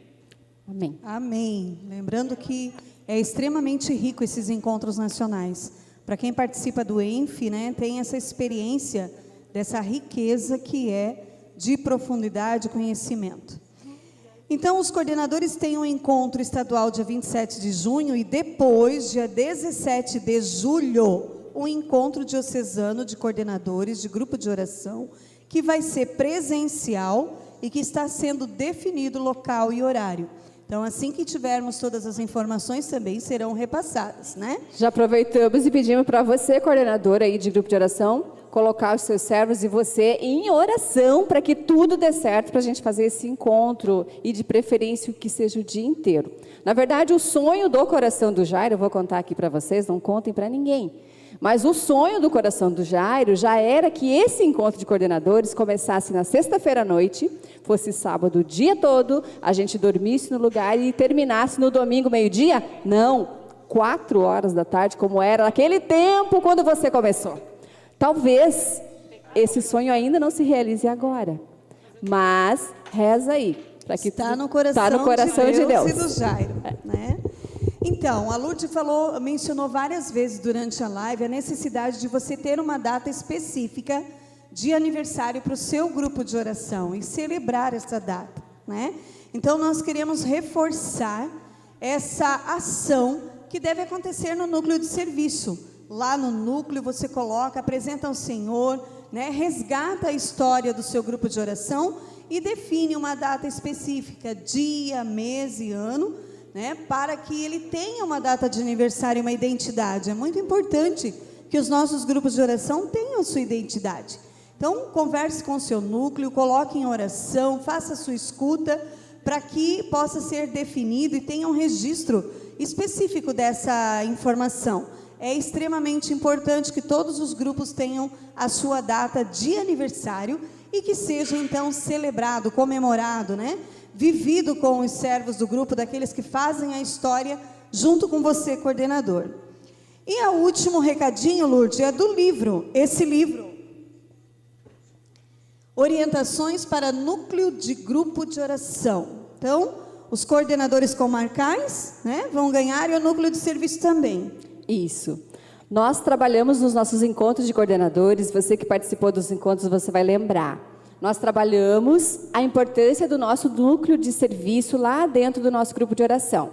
Amém. Amém. Lembrando que é extremamente rico esses encontros nacionais. Para quem participa do ENF, né, tem essa experiência dessa riqueza que é de profundidade e conhecimento. Então, os coordenadores têm um encontro estadual dia 27 de junho e depois, dia 17 de julho, um encontro diocesano de coordenadores de grupo de oração que vai ser presencial e que está sendo definido local e horário. Então, assim que tivermos todas as informações, também serão repassadas, né? Já aproveitamos e pedimos para você, coordenador aí de grupo de oração, colocar os seus servos e você em oração para que tudo dê certo para a gente fazer esse encontro e de preferência que seja o dia inteiro. Na verdade, o sonho do coração do Jairo, eu vou contar aqui para vocês, não contem para ninguém mas o sonho do coração do Jairo já era que esse encontro de coordenadores começasse na sexta-feira à noite, fosse sábado o dia todo, a gente dormisse no lugar e terminasse no domingo meio-dia? Não, quatro horas da tarde, como era naquele tempo quando você começou. Talvez esse sonho ainda não se realize agora, mas reza aí. Que está no coração, tá no coração de, Deus de Deus, e do Jairo. Né? Então, a Lourdes falou, mencionou várias vezes durante a live a necessidade de você ter uma data específica de aniversário para o seu grupo de oração e celebrar essa data, né? Então, nós queremos reforçar essa ação que deve acontecer no núcleo de serviço. Lá no núcleo você coloca, apresenta ao Senhor, né? Resgata a história do seu grupo de oração e define uma data específica, dia, mês e ano né, para que ele tenha uma data de aniversário uma identidade. É muito importante que os nossos grupos de oração tenham sua identidade. Então, converse com o seu núcleo, coloque em oração, faça a sua escuta, para que possa ser definido e tenha um registro específico dessa informação. É extremamente importante que todos os grupos tenham a sua data de aniversário e que seja então celebrado, comemorado, né? vivido com os servos do grupo, daqueles que fazem a história, junto com você, coordenador. E o último recadinho, Lourdes, é do livro, esse livro. Orientações para núcleo de grupo de oração. Então, os coordenadores comarcais né, vão ganhar e o núcleo de serviço também. Isso. Nós trabalhamos nos nossos encontros de coordenadores, você que participou dos encontros, você vai lembrar nós trabalhamos a importância do nosso núcleo de serviço lá dentro do nosso grupo de oração.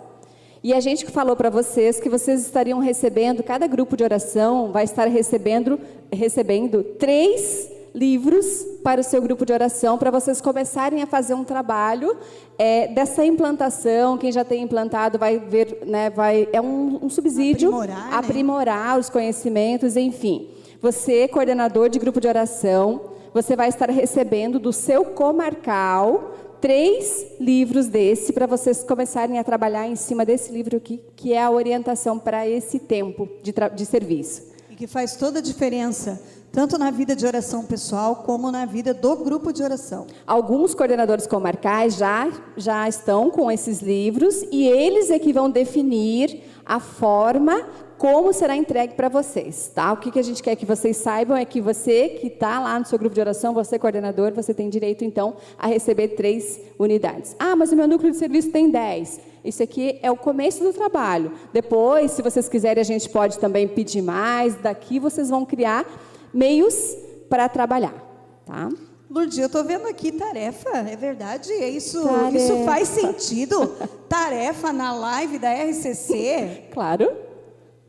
E a gente falou para vocês que vocês estariam recebendo, cada grupo de oração vai estar recebendo, recebendo três livros para o seu grupo de oração, para vocês começarem a fazer um trabalho é, dessa implantação. Quem já tem implantado vai ver, né, vai, é um, um subsídio, aprimorar, né? aprimorar né? os conhecimentos, enfim. Você, coordenador de grupo de oração, você vai estar recebendo do seu comarcal três livros desse para vocês começarem a trabalhar em cima desse livro aqui, que é a orientação para esse tempo de, de serviço. E que faz toda a diferença, tanto na vida de oração pessoal como na vida do grupo de oração. Alguns coordenadores comarcais já, já estão com esses livros e eles é que vão definir a forma como será entregue para vocês, tá? O que, que a gente quer que vocês saibam é que você que está lá no seu grupo de oração, você coordenador, você tem direito então a receber três unidades. Ah, mas o meu núcleo de serviço tem dez. Isso aqui é o começo do trabalho. Depois, se vocês quiserem, a gente pode também pedir mais. Daqui vocês vão criar meios para trabalhar, tá? Lourdes, eu estou vendo aqui tarefa, é verdade? É isso, Tarefa. isso faz sentido? tarefa na live da RCC? Claro.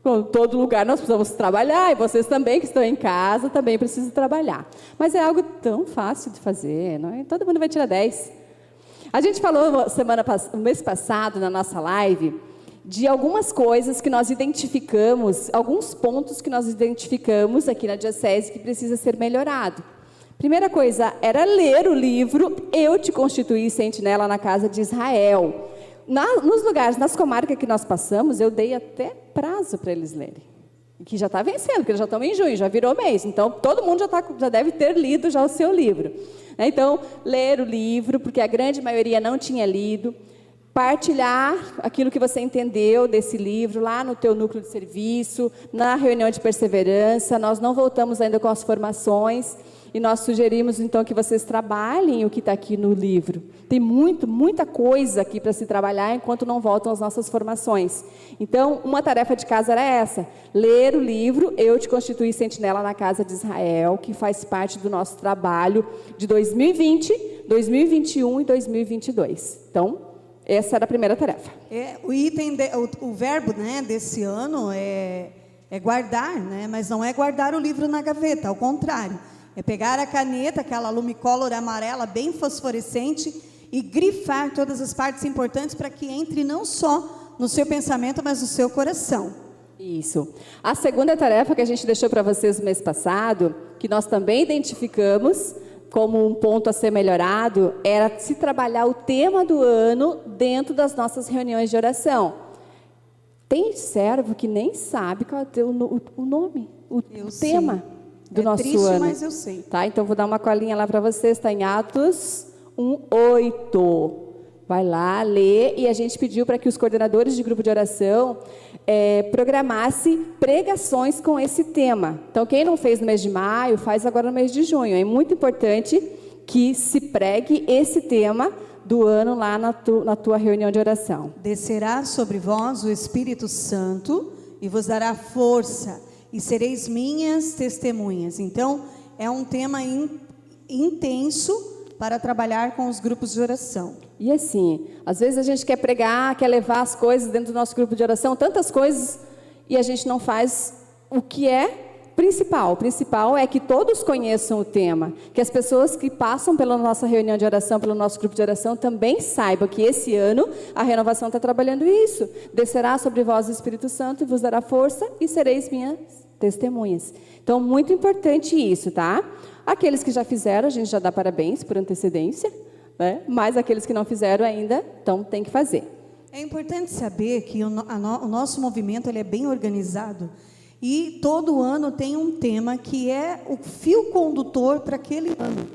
Com todo lugar nós precisamos trabalhar, e vocês também que estão em casa também precisam trabalhar. Mas é algo tão fácil de fazer, não é? Todo mundo vai tirar 10. A gente falou semana no mês passado na nossa live de algumas coisas que nós identificamos, alguns pontos que nós identificamos aqui na diocese que precisa ser melhorado. Primeira coisa era ler o livro Eu te constituí sentinela na casa de Israel. Na, nos lugares, nas comarcas que nós passamos, eu dei até prazo para eles lerem. Que já está vencendo, porque já estão em junho, já virou mês. Então, todo mundo já, tá, já deve ter lido já o seu livro. Né? Então, ler o livro, porque a grande maioria não tinha lido. Partilhar aquilo que você entendeu desse livro lá no teu núcleo de serviço, na reunião de perseverança. Nós não voltamos ainda com as formações. E nós sugerimos então que vocês trabalhem o que está aqui no livro. Tem muito, muita coisa aqui para se trabalhar enquanto não voltam as nossas formações. Então, uma tarefa de casa era essa: ler o livro Eu te constituí sentinela na casa de Israel, que faz parte do nosso trabalho de 2020, 2021 e 2022. Então, essa era a primeira tarefa. É, o item, de, o, o, verbo né, desse ano é, é guardar, né, mas não é guardar o livro na gaveta, ao contrário é pegar a caneta, aquela lumicolor amarela bem fosforescente, e grifar todas as partes importantes para que entre não só no seu pensamento, mas no seu coração. Isso. A segunda tarefa que a gente deixou para vocês no mês passado, que nós também identificamos como um ponto a ser melhorado, era se trabalhar o tema do ano dentro das nossas reuniões de oração. Tem servo que nem sabe qual é o, o nome, o Eu tema. Sei do é nosso triste, ano. mas eu sei. Tá? Então vou dar uma colinha lá para vocês, está em Atos 1:8. Vai lá, lê, e a gente pediu para que os coordenadores de grupo de oração é, programassem pregações com esse tema. Então, quem não fez no mês de maio, faz agora no mês de junho. É muito importante que se pregue esse tema do ano lá na, tu, na tua reunião de oração. Descerá sobre vós o Espírito Santo e vos dará força e sereis minhas testemunhas. Então, é um tema in, intenso para trabalhar com os grupos de oração. E assim, às vezes a gente quer pregar, quer levar as coisas dentro do nosso grupo de oração, tantas coisas, e a gente não faz o que é principal. O principal é que todos conheçam o tema, que as pessoas que passam pela nossa reunião de oração, pelo nosso grupo de oração, também saibam que esse ano a renovação está trabalhando isso. Descerá sobre vós o Espírito Santo e vos dará força e sereis minhas testemunhas. Então, muito importante isso, tá? Aqueles que já fizeram, a gente já dá parabéns por antecedência, né? mas aqueles que não fizeram ainda, então tem que fazer. É importante saber que o, no, o nosso movimento ele é bem organizado. E todo ano tem um tema que é o fio condutor para aquele ano.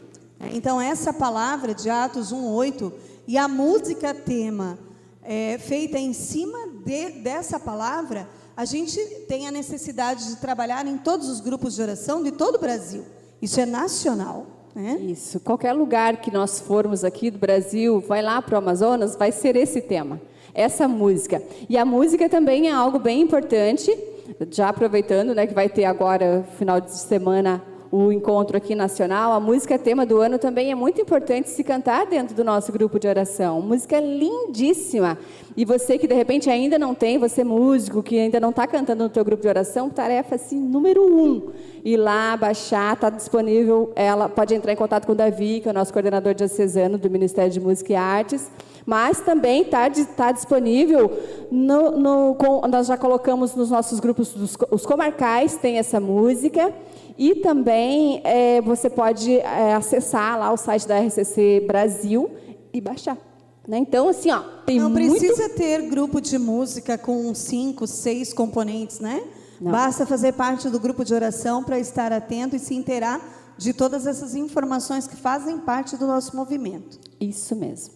Então, essa palavra de Atos 1,8 e a música tema é, feita em cima de, dessa palavra, a gente tem a necessidade de trabalhar em todos os grupos de oração de todo o Brasil. Isso é nacional. Né? Isso. Qualquer lugar que nós formos aqui do Brasil, vai lá para o Amazonas, vai ser esse tema, essa música. E a música também é algo bem importante já aproveitando, né, que vai ter agora, final de semana, o encontro aqui nacional, a música tema do ano também é muito importante se cantar dentro do nosso grupo de oração. Música lindíssima. E você que de repente ainda não tem, você músico que ainda não está cantando no teu grupo de oração, tarefa assim número um, ir lá baixar, está disponível. Ela pode entrar em contato com o Davi, que é o nosso coordenador diocesano do Ministério de Música e Artes mas também está tá disponível, no, no, com, nós já colocamos nos nossos grupos, dos, os comarcais, tem essa música, e também é, você pode é, acessar lá o site da RCC Brasil e baixar. Né? Então, assim, ó, tem Não muito... precisa ter grupo de música com cinco, seis componentes, né? Não. Basta fazer parte do grupo de oração para estar atento e se inteirar de todas essas informações que fazem parte do nosso movimento. Isso mesmo.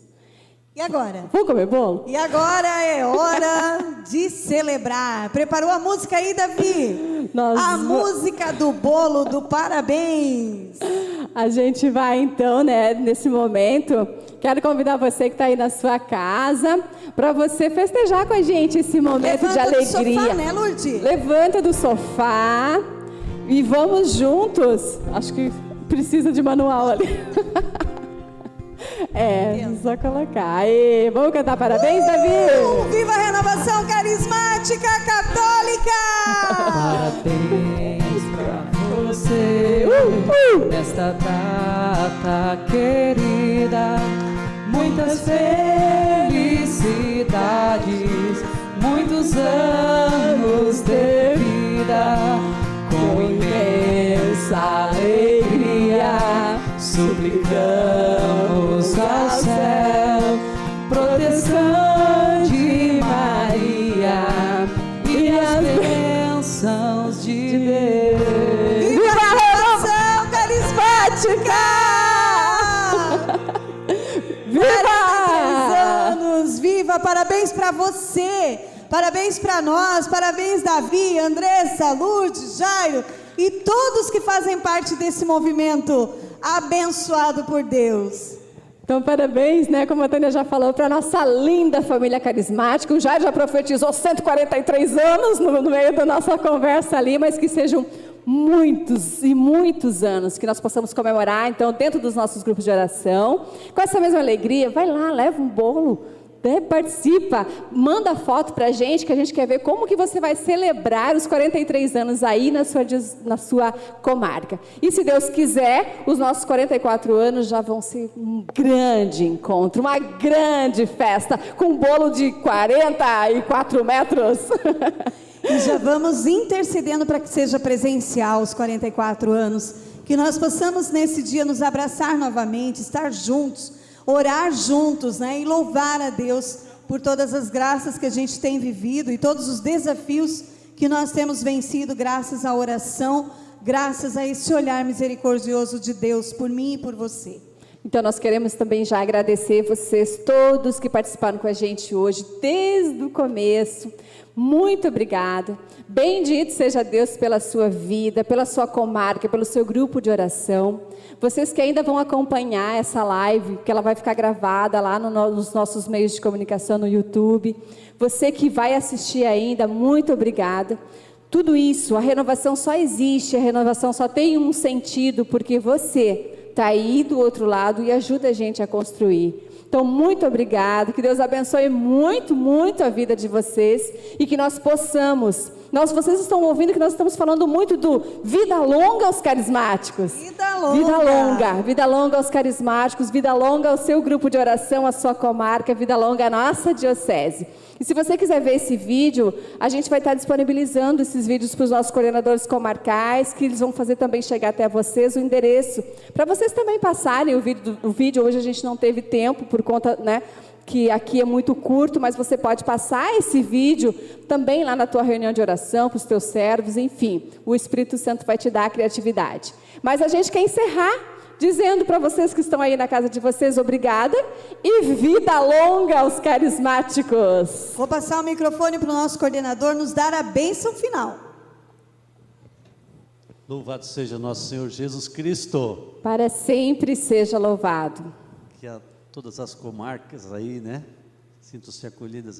E agora? Vamos comer bolo? E agora é hora de celebrar. Preparou a música aí, Davi? Nós a música do bolo do parabéns. A gente vai então, né, nesse momento. Quero convidar você que está aí na sua casa para você festejar com a gente esse momento Levanta de do alegria. sofá, né, Lourdes? Levanta do sofá e vamos juntos. Acho que precisa de manual ali. É, só colocar. Aê, vamos cantar parabéns, Davi? Uh, viva a renovação carismática católica! Parabéns pra você nesta data querida. Muitas felicidades, muitos anos de vida, com imensa alegria, suplicamos ao céu proteção de Maria e as bênçãos de Deus. Viva a renovação carismática! Viva! anos, viva! Parabéns para você, parabéns para nós, parabéns Davi, Andressa, Lourdes, Jairo e todos que fazem parte desse movimento abençoado por Deus. Então, parabéns, né? Como a Tânia já falou, para nossa linda família carismática. O Jair já profetizou 143 anos no, meio da nossa conversa ali, mas que sejam muitos e muitos anos que nós possamos comemorar, então, dentro dos nossos grupos de oração. Com essa mesma alegria, vai lá, leva um bolo. Né? participa, manda foto pra gente, que a gente quer ver como que você vai celebrar os 43 anos aí na sua, na sua comarca. E se Deus quiser, os nossos 44 anos já vão ser um grande encontro, uma grande festa, com um bolo de 44 metros. E já vamos intercedendo para que seja presencial os 44 anos, que nós possamos nesse dia nos abraçar novamente, estar juntos, orar juntos, né? E louvar a Deus por todas as graças que a gente tem vivido e todos os desafios que nós temos vencido graças à oração, graças a esse olhar misericordioso de Deus por mim e por você. Então, nós queremos também já agradecer vocês todos que participaram com a gente hoje, desde o começo. Muito obrigada. Bendito seja Deus pela sua vida, pela sua comarca, pelo seu grupo de oração. Vocês que ainda vão acompanhar essa live, que ela vai ficar gravada lá no- nos nossos meios de comunicação no YouTube. Você que vai assistir ainda, muito obrigada. Tudo isso, a renovação só existe, a renovação só tem um sentido porque você está aí do outro lado e ajuda a gente a construir. Então, muito obrigado, que Deus abençoe muito, muito a vida de vocês e que nós possamos. Nós, vocês estão ouvindo que nós estamos falando muito do vida longa aos carismáticos. Vida longa. Vida longa, vida longa aos carismáticos, vida longa ao seu grupo de oração, à sua comarca, vida longa à nossa diocese. E se você quiser ver esse vídeo, a gente vai estar disponibilizando esses vídeos para os nossos coordenadores comarcais, que eles vão fazer também chegar até vocês o endereço, para vocês também passarem o vídeo, o vídeo. Hoje a gente não teve tempo por conta, né? que aqui é muito curto, mas você pode passar esse vídeo também lá na tua reunião de oração, para os teus servos, enfim. O Espírito Santo vai te dar a criatividade. Mas a gente quer encerrar dizendo para vocês que estão aí na casa de vocês, obrigada e vida longa aos carismáticos. Vou passar o microfone para o nosso coordenador nos dar a bênção final. Louvado seja nosso Senhor Jesus Cristo. Para sempre seja louvado. Que a todas as comarcas aí, né? Sintam-se acolhidas